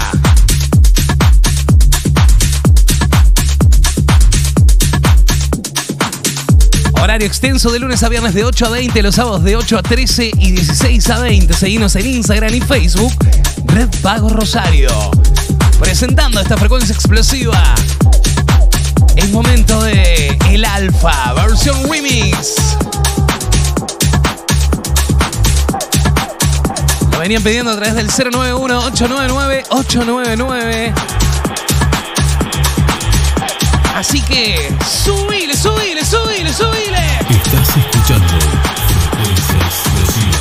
Horario extenso de lunes a viernes de 8 a 20, los sábados de 8 a 13 y 16 a 20. Seguimos en Instagram y Facebook, Red Pago Rosario. Presentando esta frecuencia explosiva. Es momento de El Alfa, versión remix. Venían pidiendo a través del 091-899-899. Así que, subile, subile, subile, subile. Estás escuchando Frecuencia Explosiva.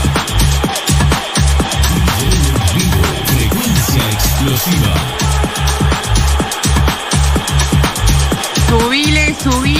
Vivo, Frecuencia Explosiva. Subile, subile, subile.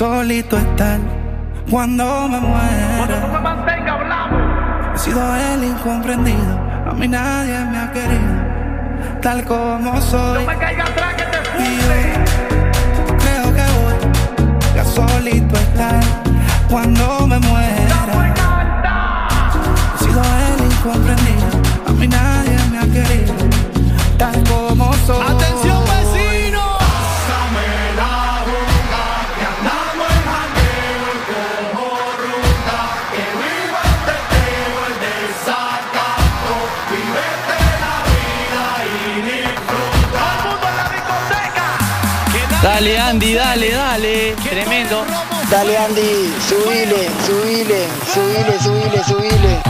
solito estar cuando me muera. He sido el incomprendido, a mí nadie me ha querido, tal como soy. Y yo creo que voy a solito estar cuando me muera. He sido el incomprendido, a mí nadie me ha querido, Dale Andy, dale, dale. Tremendo. Dale Andy, subile, subile, subile, subile, subile.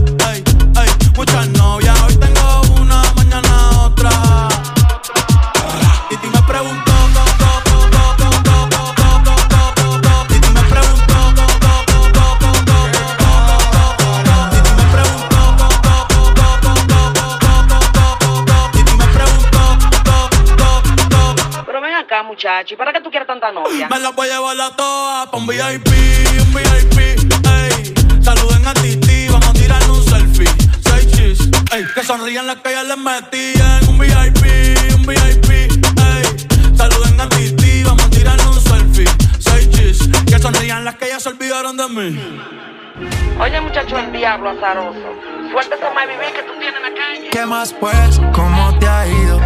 Muchacho. ¿Y para qué tú quieres tanta novia? Me la voy a llevar a todas pa' un VIP, un VIP, ey. Saluden a Titi, vamos a tirar un selfie. Seis chis, ey. Que sonrían las que ya les metían. Un VIP, un VIP, ey. Saluden a Titi, vamos a tirar un selfie. Seis chis, que sonrían las que ya se olvidaron de mí. Oye, muchacho, el diablo azaroso. Suéltese más vivir que tú tienes en la calle. ¿Qué más pues? ¿Cómo te ha ido?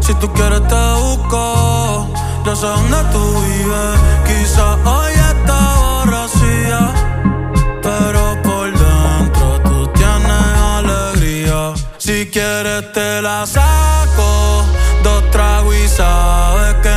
Si tú quieres te busco, yo sé dónde tú vives. Quizás hoy está borracía, pero por dentro tú tienes alegría. Si quieres te la saco, dos tragos y sabes que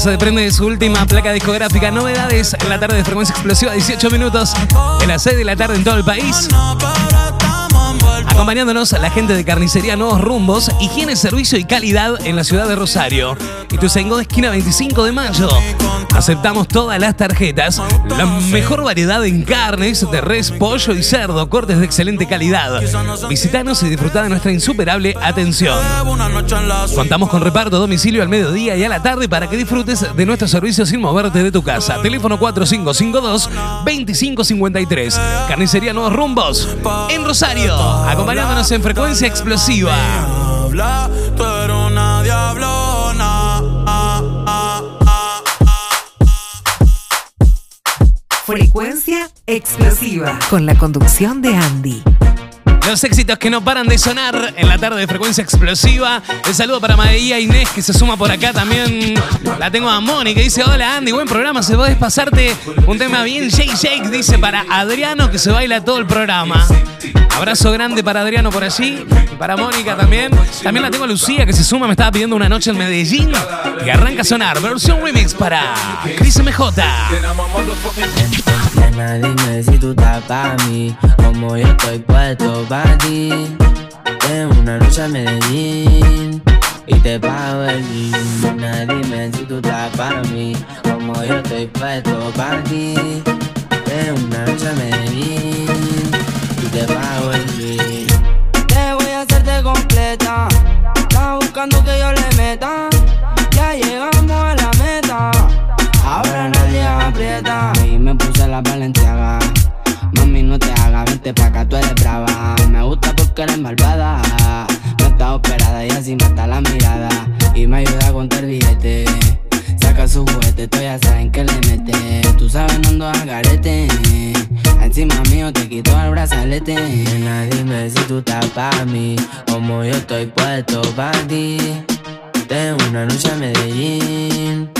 se desprende de su última placa discográfica. Novedades en la tarde de frecuencia explosiva, 18 minutos de las 6 de la tarde en todo el país. Acompañándonos la gente de Carnicería Nuevos Rumbos, higiene, servicio y calidad en la ciudad de Rosario. Y tu de esquina 25 de mayo. Aceptamos todas las tarjetas. La mejor variedad en carnes de res, pollo y cerdo, cortes de excelente calidad. Visítanos y disfruta de nuestra insuperable atención. Contamos con reparto a domicilio al mediodía y a la tarde para que disfrutes de nuestros servicios sin moverte de tu casa. Teléfono 4552-2553. Carnicería Nuevos Rumbos en Rosario. Acompañándonos en frecuencia explosiva. habla, tú eres una diablona. Frecuencia explosiva. Con la conducción de Andy. Los éxitos que no paran de sonar en la tarde de frecuencia explosiva. El saludo para María Inés que se suma por acá también. La tengo a Moni que dice: Hola Andy, buen programa. Se podés pasarte un tema bien shake shake. Dice para Adriano que se baila todo el programa. Abrazo grande para Adriano por allí. Y para Mónica también. También la tengo a Lucía que se suma. Me estaba pidiendo una noche en Medellín. Y arranca a sonar. Versión remix para Chris MJ. Nena, dime si tú estás pa' mí, como yo estoy puesto pa' ti. Tengo una noche a Medellín y te pago el jean. Dime si tú estás pa' mí, como yo estoy puesto pa' ti. Tengo una noche a Medellín y te pago el jean. Te voy a hacerte completa, estás buscando que yo le meta. Ya llegamos a la meta. Ahora nadie aprieta. Me puse la valenciaga. Mami, no te hagas, vente pa' acá, tú eres brava. Me gusta porque eres malvada. No está operada y así mata la mirada. Y me ayuda a contar billete. Saca su juguete, tú ya saben que le mete. Tú sabes, no ando a garete. Encima mío te quito el brazalete. Nena, dime si tú estás pa' mí. Como yo estoy puesto pa' ti. Tengo una noche a Medellín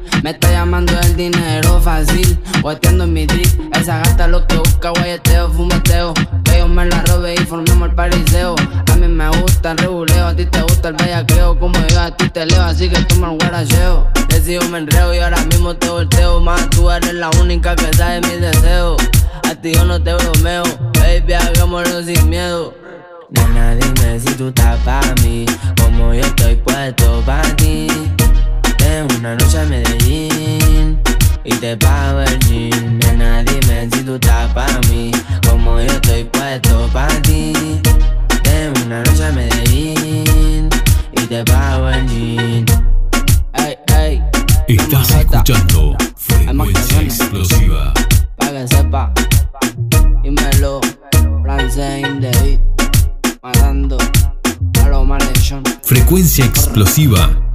Me está llamando el dinero fácil. Guateando en mi drip. Esa gata lo que busca, guayeteo, fumeteo. Que yo me la robe y formemos el pariseo. A mí me gusta el reguleo, a ti te gusta el bellaqueo. Como yo a ti te leo, así que toma el guaracheo. Decido me enreo y ahora mismo te volteo. Más tú eres la única que sabe mis deseos. A ti yo no te bromeo, baby, hagámoslo sin miedo. Nena, dime si tú estás pa' mí, como yo estoy puesto pa' ti. Una noche a Medellín y te pago el jean. Nena, dime si tú estás pa' mí, como yo estoy puesto pa' ti. Tengo una noche a Medellín y te pago el. Ey, ey, Estás escuchando Frecuencia Explosiva. pa' que sepa. Dímelo, francés beat, matando a los malhechos. Frecuencia Explosiva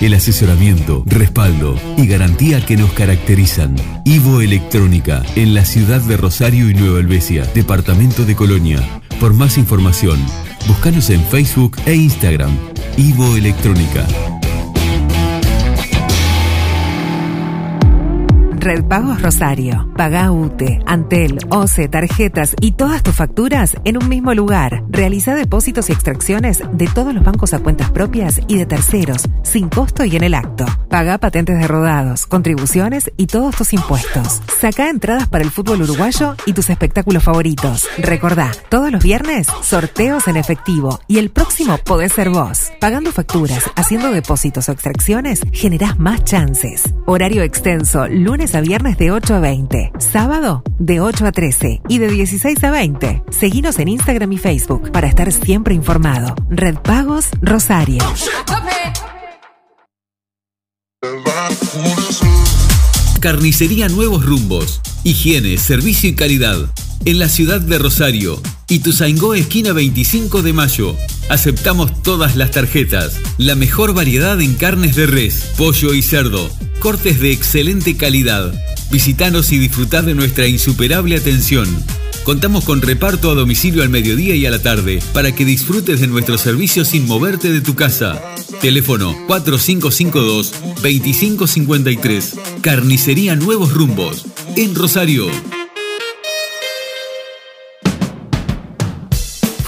El asesoramiento, respaldo y garantía que nos caracterizan. Ivo Electrónica, en la ciudad de Rosario y Nueva Helvecia, departamento de Colonia. Por más información, búscanos en Facebook e Instagram. Ivo Electrónica. Red Pagos Rosario. Paga UTE, Antel, OCE, tarjetas y todas tus facturas en un mismo lugar. Realiza depósitos y extracciones de todos los bancos a cuentas propias y de terceros, sin costo y en el acto. Paga patentes de rodados, contribuciones y todos tus impuestos. Saca entradas para el fútbol uruguayo y tus espectáculos favoritos. Recordá, todos los viernes, sorteos en efectivo y el próximo podés ser vos. Pagando facturas, haciendo depósitos o extracciones, generás más chances. Horario extenso, lunes a viernes de 8 a 20, sábado de 8 a 13 y de 16 a 20. Seguinos en Instagram y Facebook para estar siempre informado. Red Pagos Rosario. Carnicería Nuevos Rumbos. Higiene, servicio y calidad. En la ciudad de Rosario. Ituzaingó, esquina 25 de mayo. Aceptamos todas las tarjetas. La mejor variedad en carnes de res, pollo y cerdo. Cortes de excelente calidad. Visítanos y disfrutad de nuestra insuperable atención. Contamos con reparto a domicilio al mediodía y a la tarde para que disfrutes de nuestro servicio sin moverte de tu casa. Teléfono 4552-2553. Carnicería Nuevos Rumbos. En Rosario.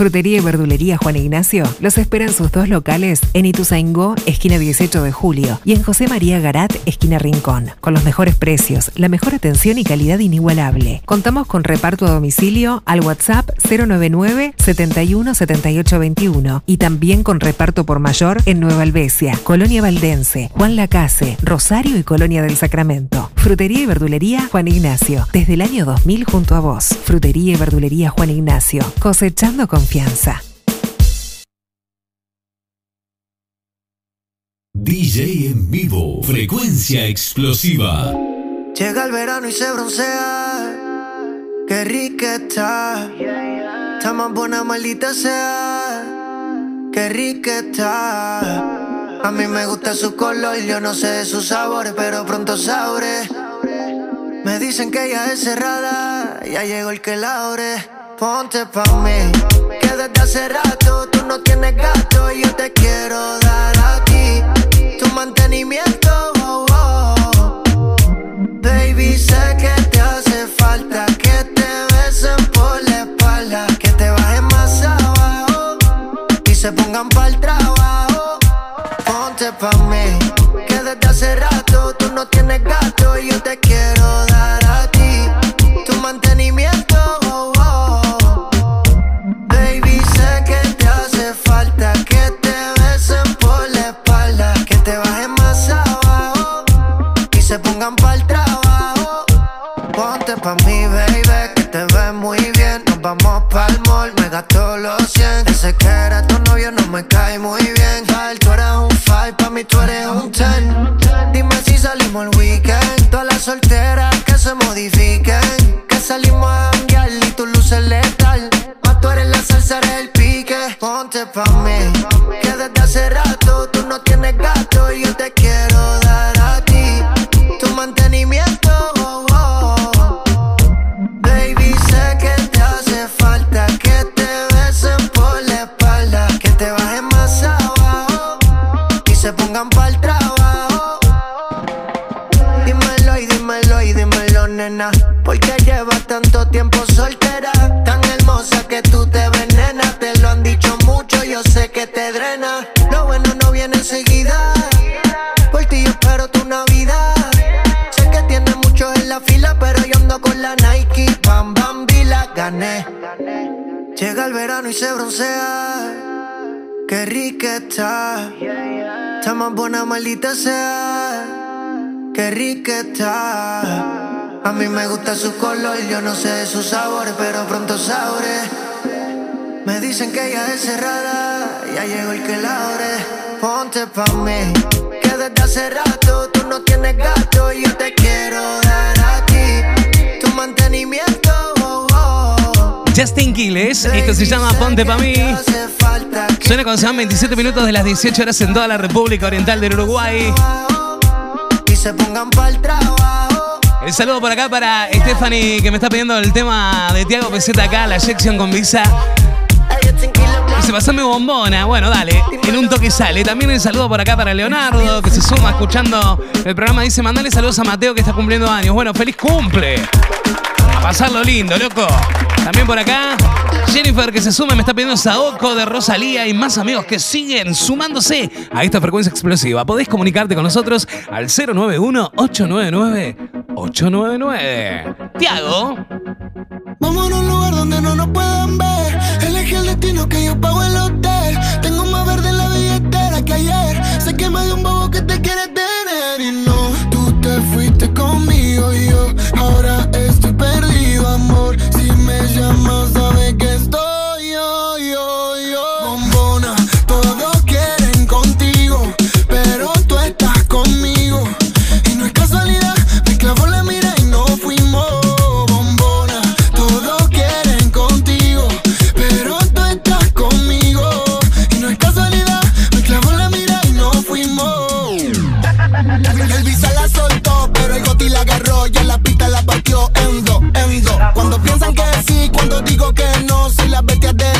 Frutería y verdulería Juan Ignacio los esperan sus dos locales en Ituzaingó, esquina 18 de julio, y en José María Garat, esquina Rincón, con los mejores precios, la mejor atención y calidad inigualable. Contamos con reparto a domicilio al WhatsApp 099 71 78 21 y también con reparto por mayor en Nueva Albesia, Colonia Valdense, Juan Lacase, Rosario y Colonia del Sacramento. Frutería y verdulería Juan Ignacio, desde el año 2000 junto a vos. Frutería y verdulería Juan Ignacio, cosechando confianza. DJ en vivo, frecuencia explosiva. Llega el verano y se broncea. Qué rica está. Está más buena, maldita sea. Qué rica está. A mí me gusta su color, yo no sé de sus sabores, pero pronto sabré. Me dicen que ella es cerrada, ya llegó el que la abre. Ponte pa' mí, que desde hace rato tú no tienes gato y yo te quiero dar a ti tu mantenimiento. oh, oh. Baby, sé que te hace falta que te besen por la espalda, que te bajen más abajo y se pongan pa'l trabajo. Ponte pa' mí, que desde hace rato tú no tienes gato y yo te quiero Ponte pa' mí, baby, que te ves muy bien. Nos vamos pa'l mall, me gasto los 100. Ese que era tu novio no me cae muy bien. Tal, tú eres un 5, pa' mí tú eres un 10. Dime si salimos el weekend. Todas las solteras que se modifiquen. Que salimos a janguear y tu luces letal. Más tú eres la salsa, eres el pique. Ponte pa' mí, que desde hace rato tú no tienes gato y yo te y se broncea. Qué rica está. Está más buena, maldita sea. Qué rica está. A mí me gusta su color, yo no sé de sus sabores, pero pronto sabré. Me dicen que ella es cerrada, ya llegó el que la abre. Ponte pa' mí, que desde hace rato tú no tienes gato y yo te quiero dar a ti tu mantenimiento. Justin Quiles, esto se llama Ponte Pa' mí. Suena cuando se van 27 minutos de las 18 horas en toda la República Oriental del Uruguay. El saludo por acá para Stephanie que me está pidiendo el tema de Tiago Peseta acá, la sección con visa. Dice, pasame bombona. Bueno, dale, en un toque sale. También el saludo por acá para Leonardo, que se suma escuchando el programa. Dice, mandale saludos a Mateo que está cumpliendo años. Bueno, feliz cumple. Pasarlo lindo, loco. También por acá, Jennifer que se suma, me está pidiendo Saoko de Rosalía y más amigos que siguen sumándose a esta frecuencia explosiva. Podés comunicarte con nosotros al 091-899-899. Tiago. Vamos a un lugar donde no nos puedan ver. Elegí el destino que yo pago el hotel. Tengo más verde en la billetera que ayer. Me cuando digo que no, soy la bestia lápiz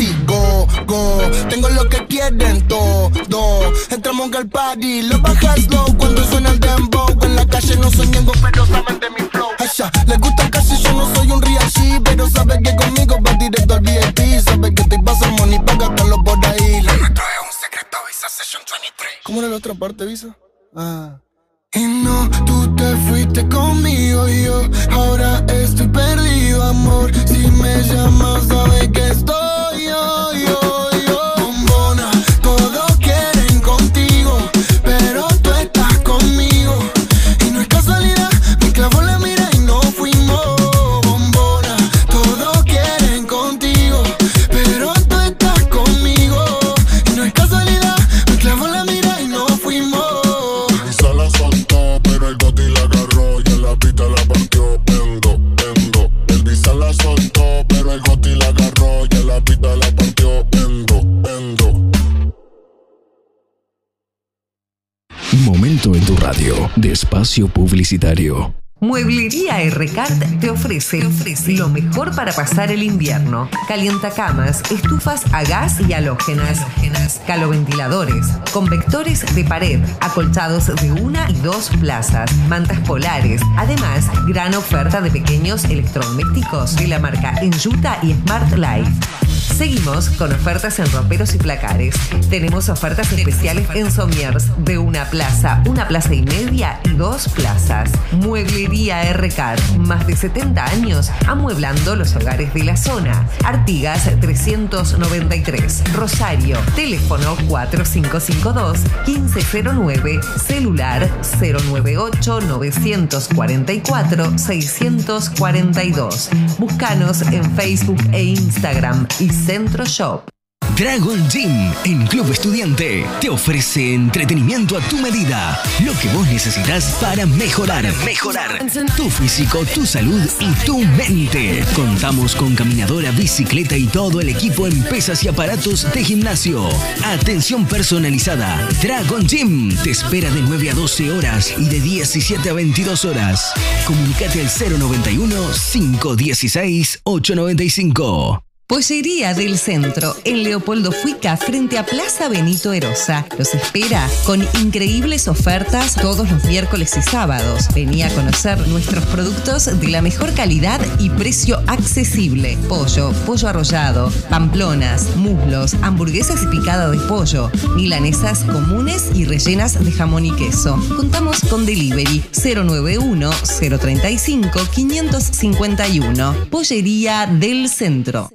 castigo. Go, tengo lo que quieren todo. Entramos al party, lo bajas low cuando suena el dembow. En la calle no soy ñengo, pero saben de mi flow. Ella le gusta casi yo no soy un real G, pero sabe que conmigo va directo al VIP. Sabe que te pasa money para gastarlo por ahí. Nuestro es un secreto, Visa Session 23. ¿Cómo era la otra parte, Visa? Ah. Y no, tú te fuiste conmigo y yo ahora estoy perdido, amor. Si me llamas, sabes que estoy yo. Espacio publicitario. Mueblería Rcart te ofrece, lo mejor para pasar el invierno. Calientacamas, estufas a gas y halógenas, caloventiladores, convectores de pared, acolchados de una y dos plazas, mantas polares. Además, gran oferta de pequeños electrodomésticos de la marca Enjuta y Smart Life. Seguimos con ofertas en romperos y placares. Tenemos ofertas especiales en somiers de una plaza, una plaza y media y dos plazas. Mueblería RK, más de 70 años amueblando los hogares de la zona. Artigas 393, Rosario, teléfono 4552-1509, celular 098-944-642. Búscanos en Facebook e Instagram y Centro Shop. Dragon Gym en Club Estudiante te ofrece entretenimiento a tu medida, lo que vos necesitas para mejorar, mejorar tu físico, tu salud y tu mente. Contamos con caminadora, bicicleta y todo el equipo en pesas y aparatos de gimnasio. Atención personalizada. Dragon Gym te espera de 9 a 12 horas y de 17 a 22 horas. Comunicate al 091 516 895. Pollería del Centro, en Leopoldo Fuica, frente a Plaza Benito Erosa. Los espera con increíbles ofertas todos los miércoles y sábados. Vení a conocer nuestros productos de la mejor calidad y precio accesible. Pollo, pollo arrollado, pamplonas, muslos, hamburguesas y picada de pollo, milanesas comunes y rellenas de jamón y queso. Contamos con delivery 091 035 551. Pollería del Centro.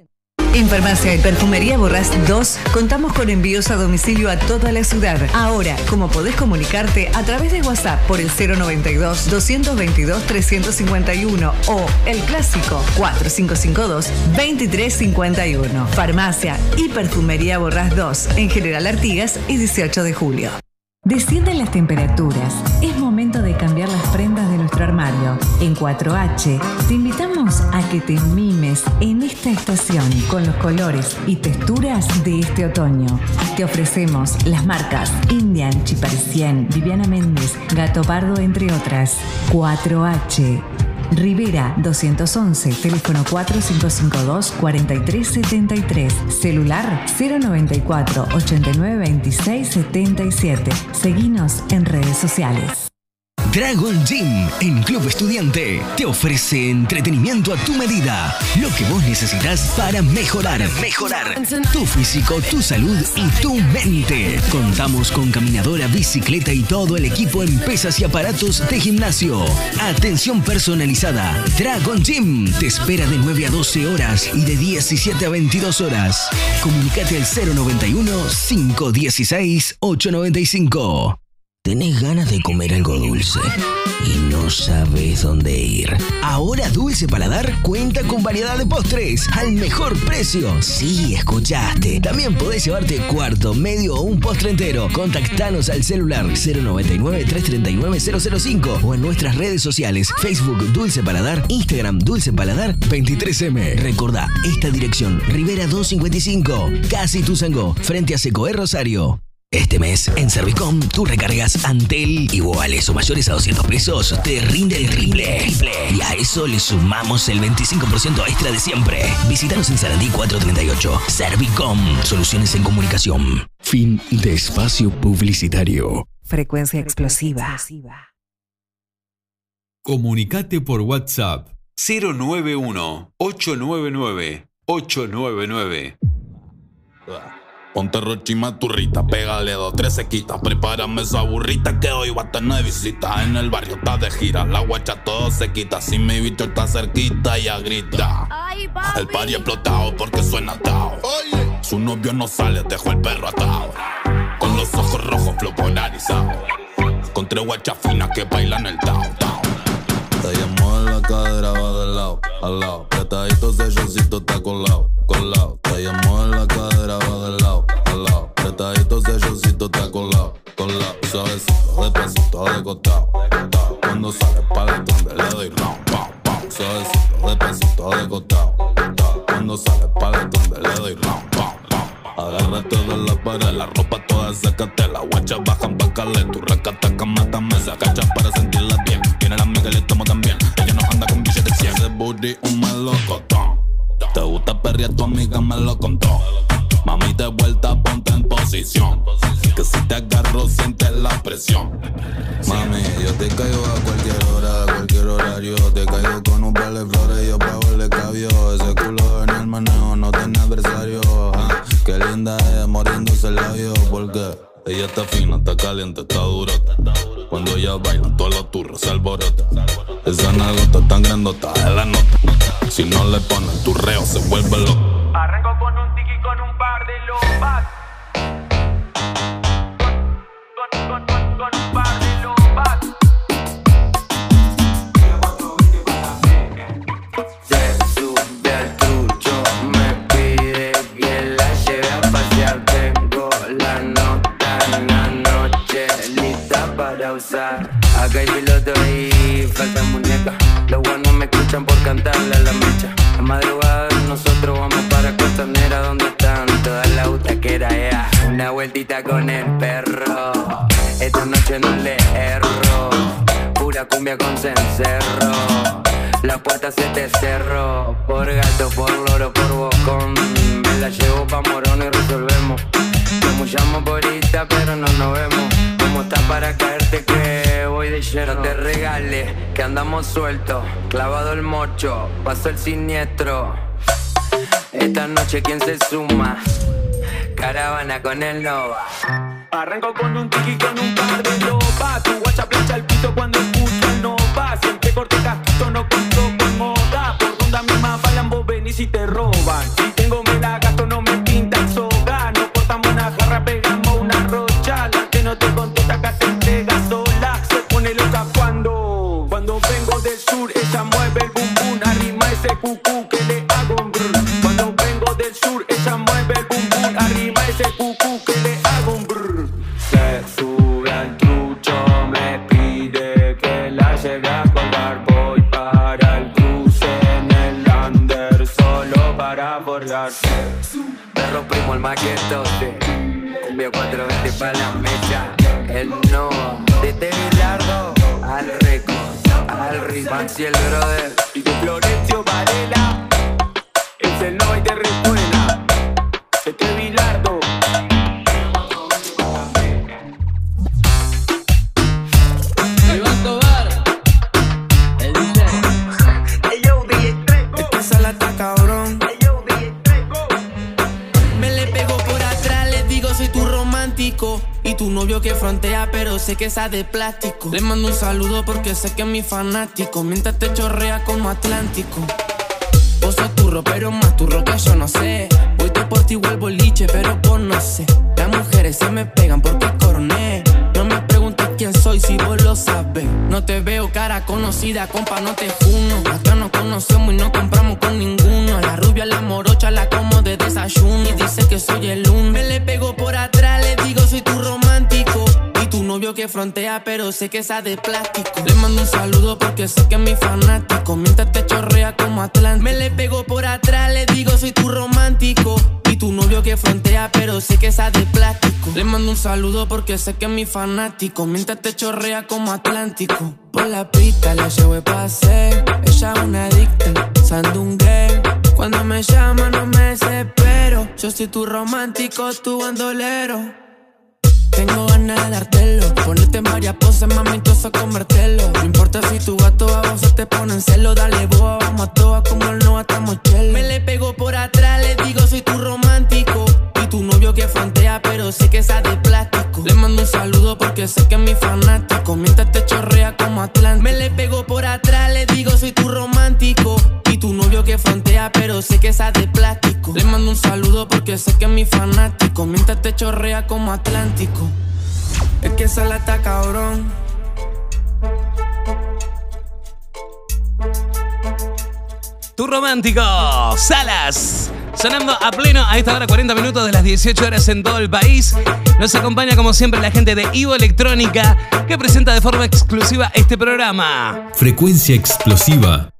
En Farmacia y Perfumería Borrás 2 contamos con envíos a domicilio a toda la ciudad. Ahora, como podés comunicarte a través de WhatsApp por el 092 222 351 o el clásico 4552 2351. Farmacia y Perfumería Borrás 2 en General Artigas y 18 de julio. Descienden las temperaturas. Momento de cambiar las prendas de nuestro armario. En 4H te invitamos a que te mimes en esta estación con los colores y texturas de este otoño. Te ofrecemos las marcas Indian, Chiparecien, Viviana Méndez, Gato Pardo, entre otras. 4H. Rivera 211, teléfono 4552-4373, celular 094 8926 77. Seguinos en redes sociales. Dragon Gym en Club Estudiante te ofrece entretenimiento a tu medida, lo que vos necesitas para mejorar, mejorar tu físico, tu salud y tu mente. Contamos con caminadora, bicicleta y todo el equipo en pesas y aparatos de gimnasio. Atención personalizada. Dragon Gym te espera de 9 a 12 horas y de 17 a 22 horas. Comunicate al 091 516 895. Tenés ganas de comer algo dulce y no sabes dónde ir. Ahora Dulce Paladar cuenta con variedad de postres al mejor precio. Sí, escuchaste. También podés llevarte cuarto, medio o un postre entero. Contactanos al celular 099-339-005 o en nuestras redes sociales Facebook Dulce Paladar, Instagram Dulce Paladar 23M. Recordá esta dirección, Rivera 255, Casi Tuzangó, frente a Secoé Rosario. Este mes, en Servicom, tú recargas Antel iguales o mayores a 200 pesos, te rinde el triple. Y a eso le sumamos el 25% extra de siempre. Visítanos en Sarandí 438. Servicom, soluciones en comunicación. Fin de espacio publicitario. Frecuencia explosiva. Comunicate por WhatsApp 091 899 899. Ponte rochima turrita, pégale dos, tres sequitas. Prepárame esa burrita que hoy va a tener visita. En el barrio está de gira, la guacha todo se quita. Si mi bicho está cerquita, ya grita. El party explotado porque suena atado. Su novio no sale, dejó el perro atado. Con los ojos rojos, flow polarizado. Con tres guachas finas que bailan el tao, tao. Cadera, va de lado, al lado. Apretadito, selloncito, está colado, colado. Te llamó en la cadera, va de lado, al lado. Apretadito, selloncito, está colado, colado. Suavecito, despacito, de costado, costado. Cuando sale para tumbe, le doy round, pow. Suavecito, despacito, de costado, costado. Cuando sale para tumbe, le doy round, pow, pow. Agárrate de la pared, la ropa toda sácate La guachas bajan pa' calé, tu racata mátame Esa cacha para sentirla bien Tiene la amiga y le también booty un melocotón Te gusta perrear, tu amiga me lo contó Mami, de vuelta, ponte en posición Que si te agarro, sientes la presión Mami, yo te caigo a cualquier hora, a cualquier horario. Te caigo con un par de flores yo pago el escabio. Ese culo en el manejo no tiene adversario. ah. Qué linda es moriéndose el labio. Porque Ella está fina, está caliente, está dura Cuando ella baila, todos los turros se alborotan Esa nalgota tan grandota es la nota. Si no le ponen tu reo, se vuelve loco. Arranco con un tiki con un par de lopas. Acá hay piloto y falta muñeca. Los buenos me escuchan por cantarle a la mecha. A madrugada nosotros vamos para Costanera donde están todas las butaqueras. ea. Una vueltita con el perro. Esta noche no le erro. Pura cumbia con cencerro. La puerta se te cerró. Por gato, por loro, por bocón. Me la llevo pa' morono y resolvemos. Mullamos por pero no nos vemos. ¿Cómo está para caerte No te regales, que andamos sueltos. Clavado el mocho, pasó el siniestro. Esta noche, ¿quién se suma? Caravana con el Nova. Arranco con un tiki con un par de lopas. Tu guacha plancha el pito cuando escucha el nova. Siempre corte casquito, no cuento con moda. Por donde misma balan, vos venís y te roban. Si tengo que esa de plástico. Le mando un saludo porque sé que es mi fanático. Mientras te chorrea como Atlántico. Vos sos turro, pero más turro que yo no sé. Voy te por ti igual boliche, pero vos no sé. Las mujeres se me pegan porque coroné. No me preguntes quién quién soy si vos lo sabes. No te veo cara conocida, compa, no te juno. Acá nos conocemos y no compramos con ninguno. A la rubia, la morocha, la como de desayuno. Y dice que soy el uno. Me le pego por atrás, le digo soy tu romántico. Y tu novio que frontea, pero sé que esa de plástico. Le mando un saludo porque sé que es mi fanático. Mientras te chorrea como Atlántico. Me le pego por atrás, le digo soy tu romántico. Y tu novio que frontea, pero sé que esa de plástico. Le mando un saludo porque sé que es mi fanático. Mientras te chorrea como Atlántico. Por la pista la llevo pase. Ella es una adicta, sandungue. Cuando me llama no me desespero. Yo soy tu romántico, tu bandolero. Tengo ganas de dártelo. Ponerte en varias poses, mami, a convertirlo. No importa si tu gato a vos se te pone en celo. Dale boa, vamos a toa como el no atamos chelo. Me le pego por atrás, le digo soy tu romántico. Y tu novio que frontea, pero sé que esa de plástico. Le mando un saludo porque sé que es mi fanático. Mientras te chorrea como Atlántico. Me le pego por atrás, le digo soy tu romántico. Y tu novio que frontea, pero sé que esa de plástico. Le mando un saludo porque sé que es mi fanático. Mientras te chorrea como Atlántico. Es que esa la está cabrón. Tu romántico, Salas. Sonando a pleno a esta hora, 40 minutos de las 18 horas en todo el país. Nos acompaña como siempre la gente de Ivo Electrónica que presenta de forma exclusiva este programa. Frecuencia Explosiva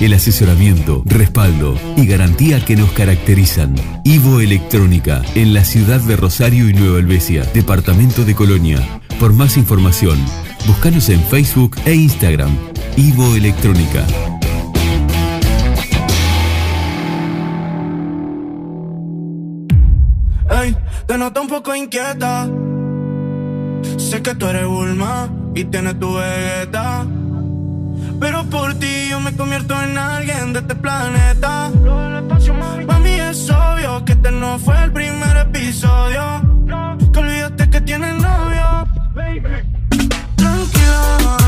El asesoramiento, respaldo y garantía que nos caracterizan. Ivo Electrónica, en la ciudad de Rosario y Nueva Helvecia, departamento de Colonia. Por más información, búscanos en Facebook e Instagram. Ivo Electrónica. Ey, te noto un poco inquieta. Sé que tú eres Bulma y tienes tu vegeta. Pero por ti me convierto en alguien de este planeta. Mami, es obvio que este no fue el primer episodio. Que olvidaste que tienes novio. Tranquila.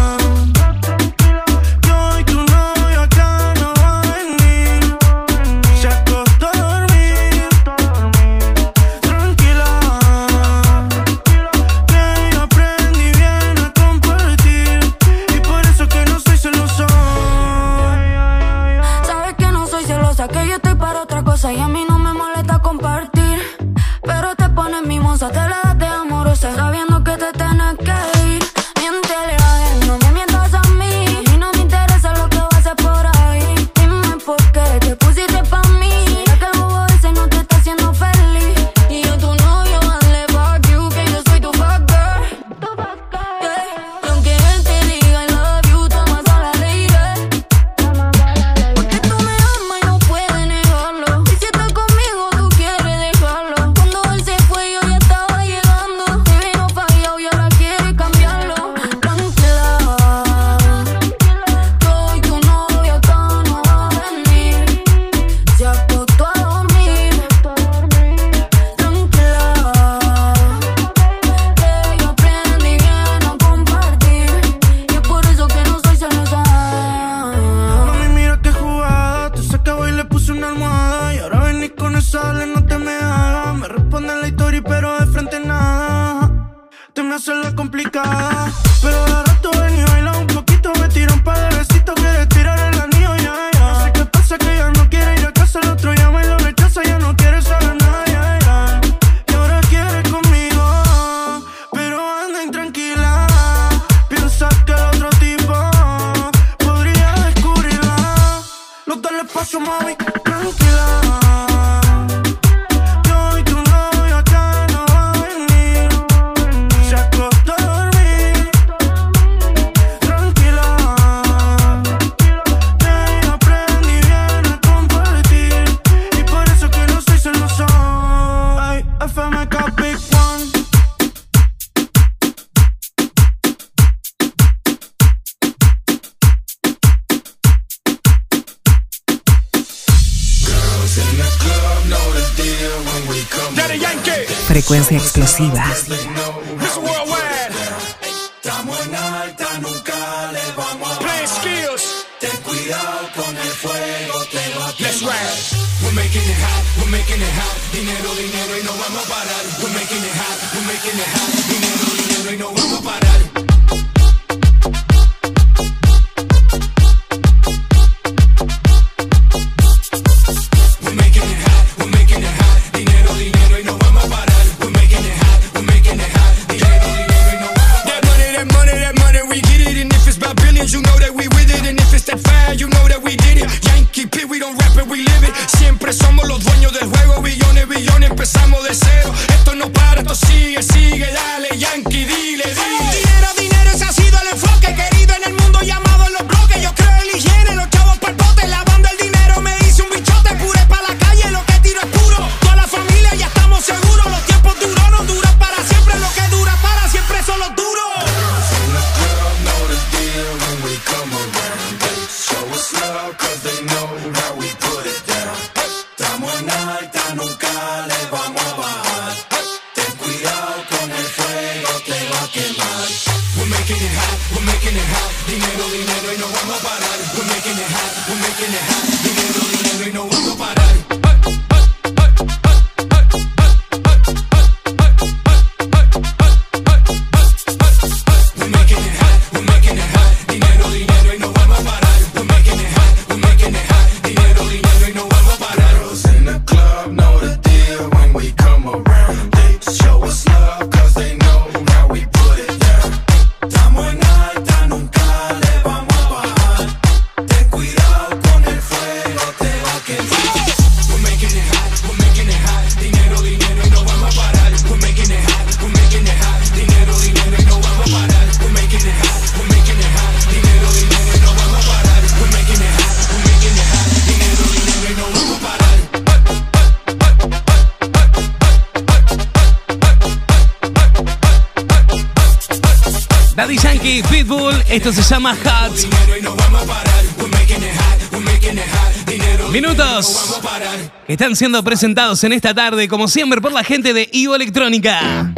están siendo presentados en esta tarde, como siempre, por la gente de Ivo Electrónica.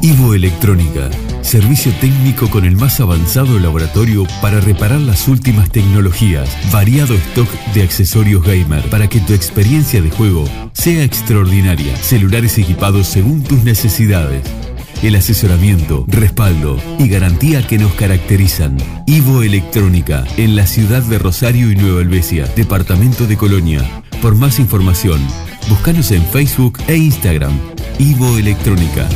Ivo Electrónica, servicio técnico con el más avanzado laboratorio para reparar las últimas tecnologías, variado stock de accesorios gamer para que tu experiencia de juego sea extraordinaria. Celulares equipados según tus necesidades el asesoramiento, respaldo y garantía que nos caracterizan. Ivo Electrónica, en la ciudad de Rosario y Nueva Helvecia, departamento de Colonia. Por más información, búscanos en Facebook e Instagram. Ivo Electrónica.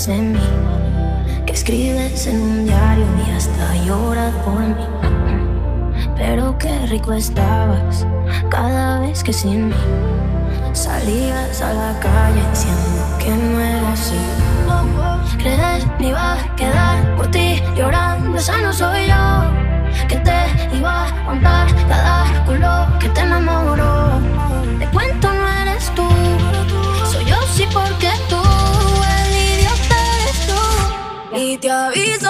detrás de mí, que escribes en un diario y hasta lloras por mí. Pero qué rico estabas cada vez que sin mí salías a la calle diciendo que no era así. Crees me iba a quedar por ti llorando, esa no soy yo, que te iba a aguantar. 一条鱼。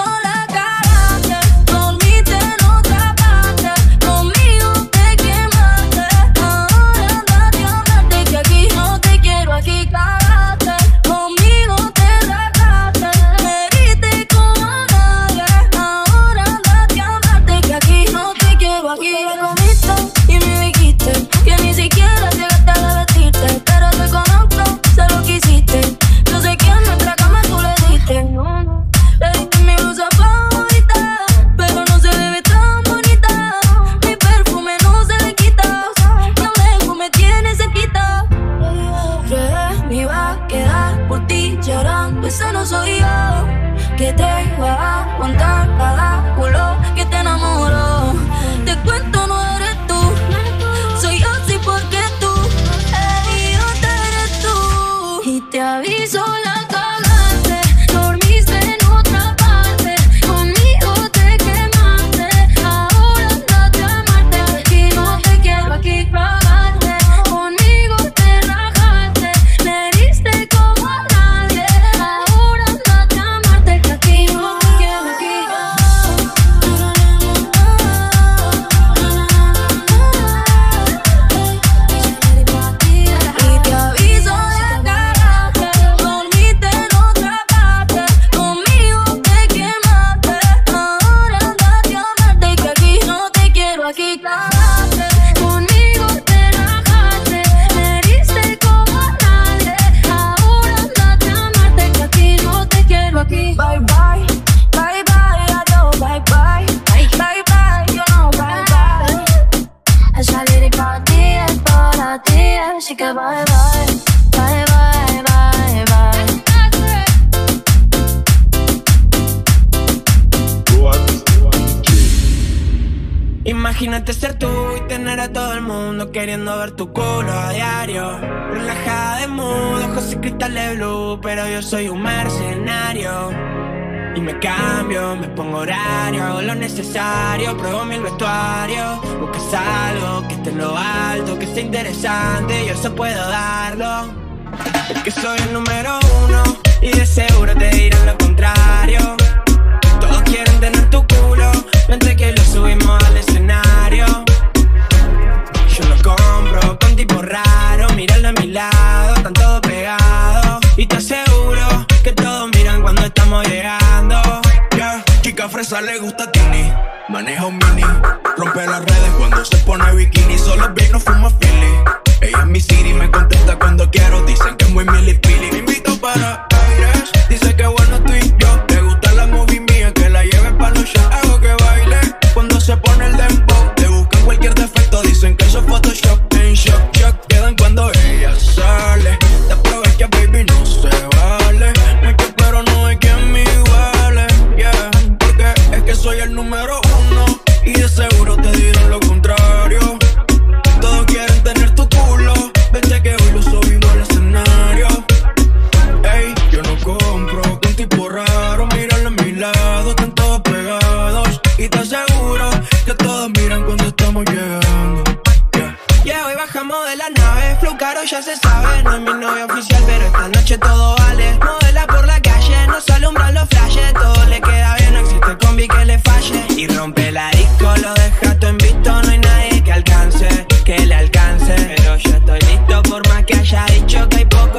nave. Flow caro ya se sabe, no es mi novia oficial, pero esta noche todo vale. Modela por la calle, no se alumbran los flashes, todo le queda bien, no existe combi que le falle. Y rompe la disco, lo deja todo en visto, no hay nadie que alcance, que le alcance. Pero yo estoy listo por más que haya dicho que hay poco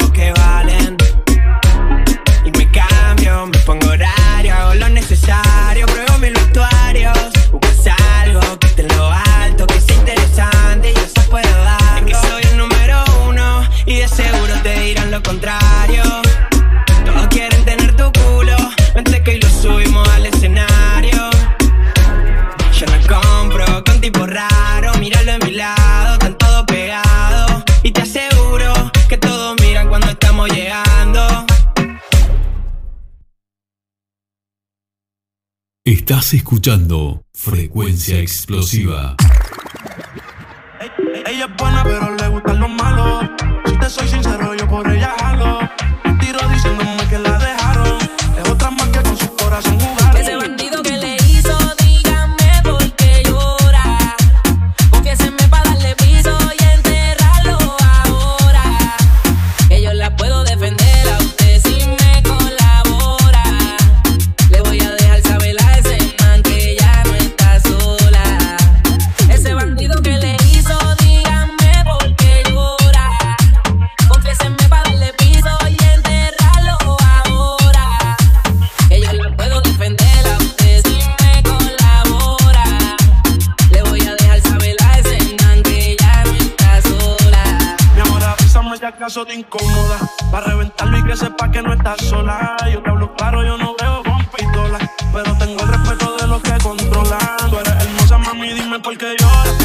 Estás escuchando Frecuencia Explosiva. Ella es buena, pero le gustan los malos. Si te soy sincero, yo por ella caso te incomoda. Para reventarlo y que sepa que no estás sola. Yo te hablo claro, yo no veo con pistola. Pero tengo el respeto de los que controlan. Tú eres hermosa, mami, dime por qué lloras.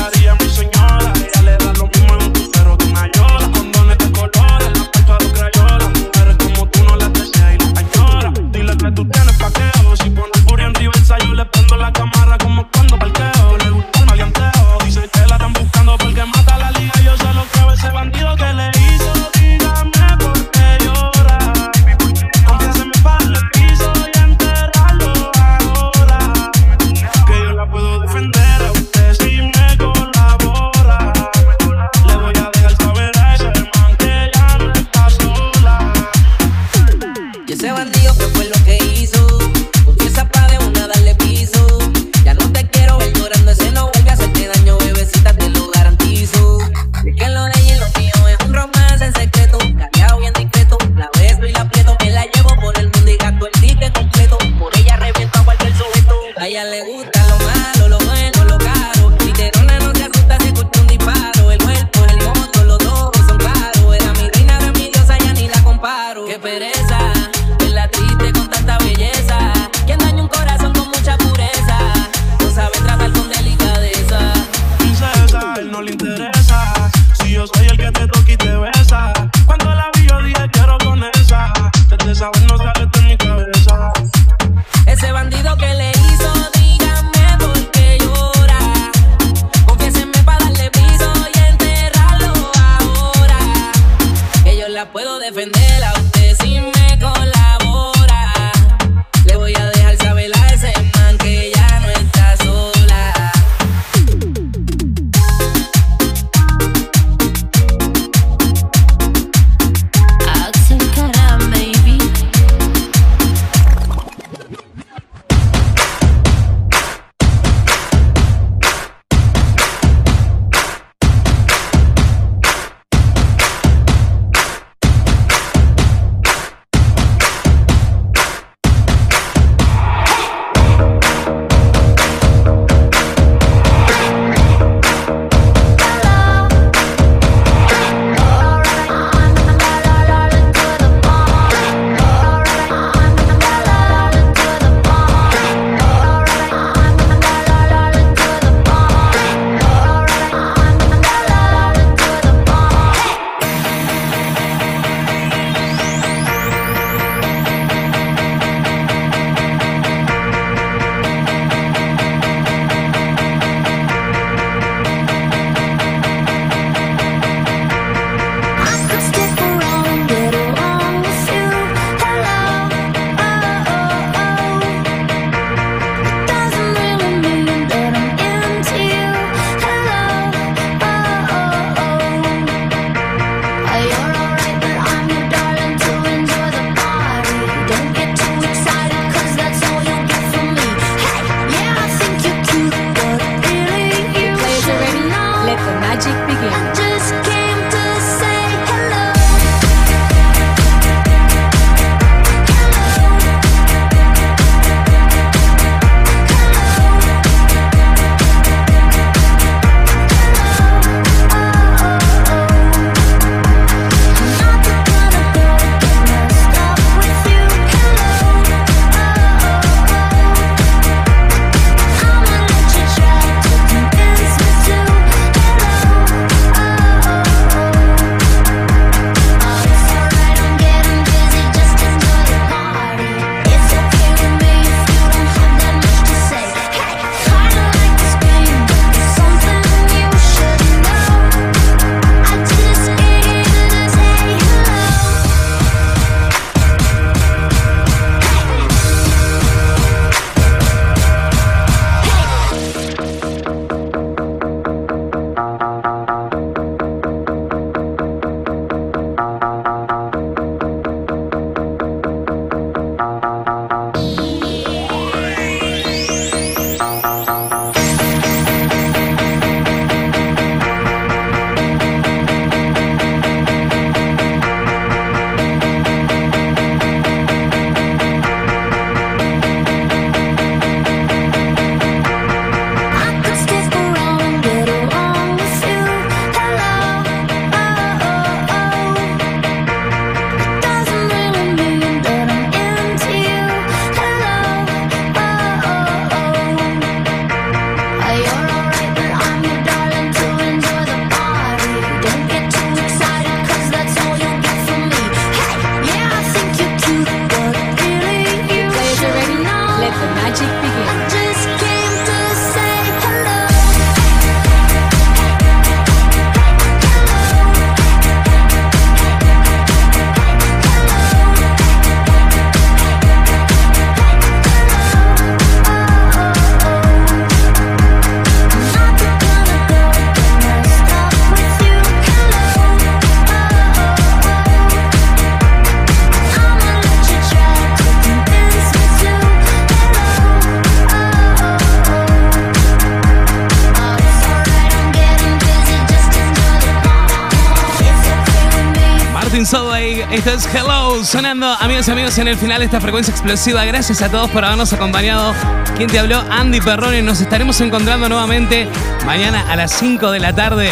Hello, sonando, amigos y amigos, en el final de esta frecuencia explosiva. Gracias a todos por habernos acompañado. Quien te habló, Andy Perrone. Nos estaremos encontrando nuevamente mañana a las 5 de la tarde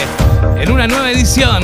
en una nueva edición.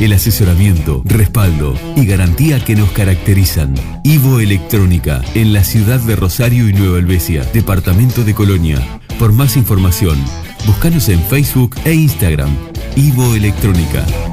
El asesoramiento, respaldo y garantía que nos caracterizan. Ivo Electrónica, en la ciudad de Rosario y Nueva Helvecia, departamento de Colonia. Por más información, búscanos en Facebook e Instagram. Ivo Electrónica.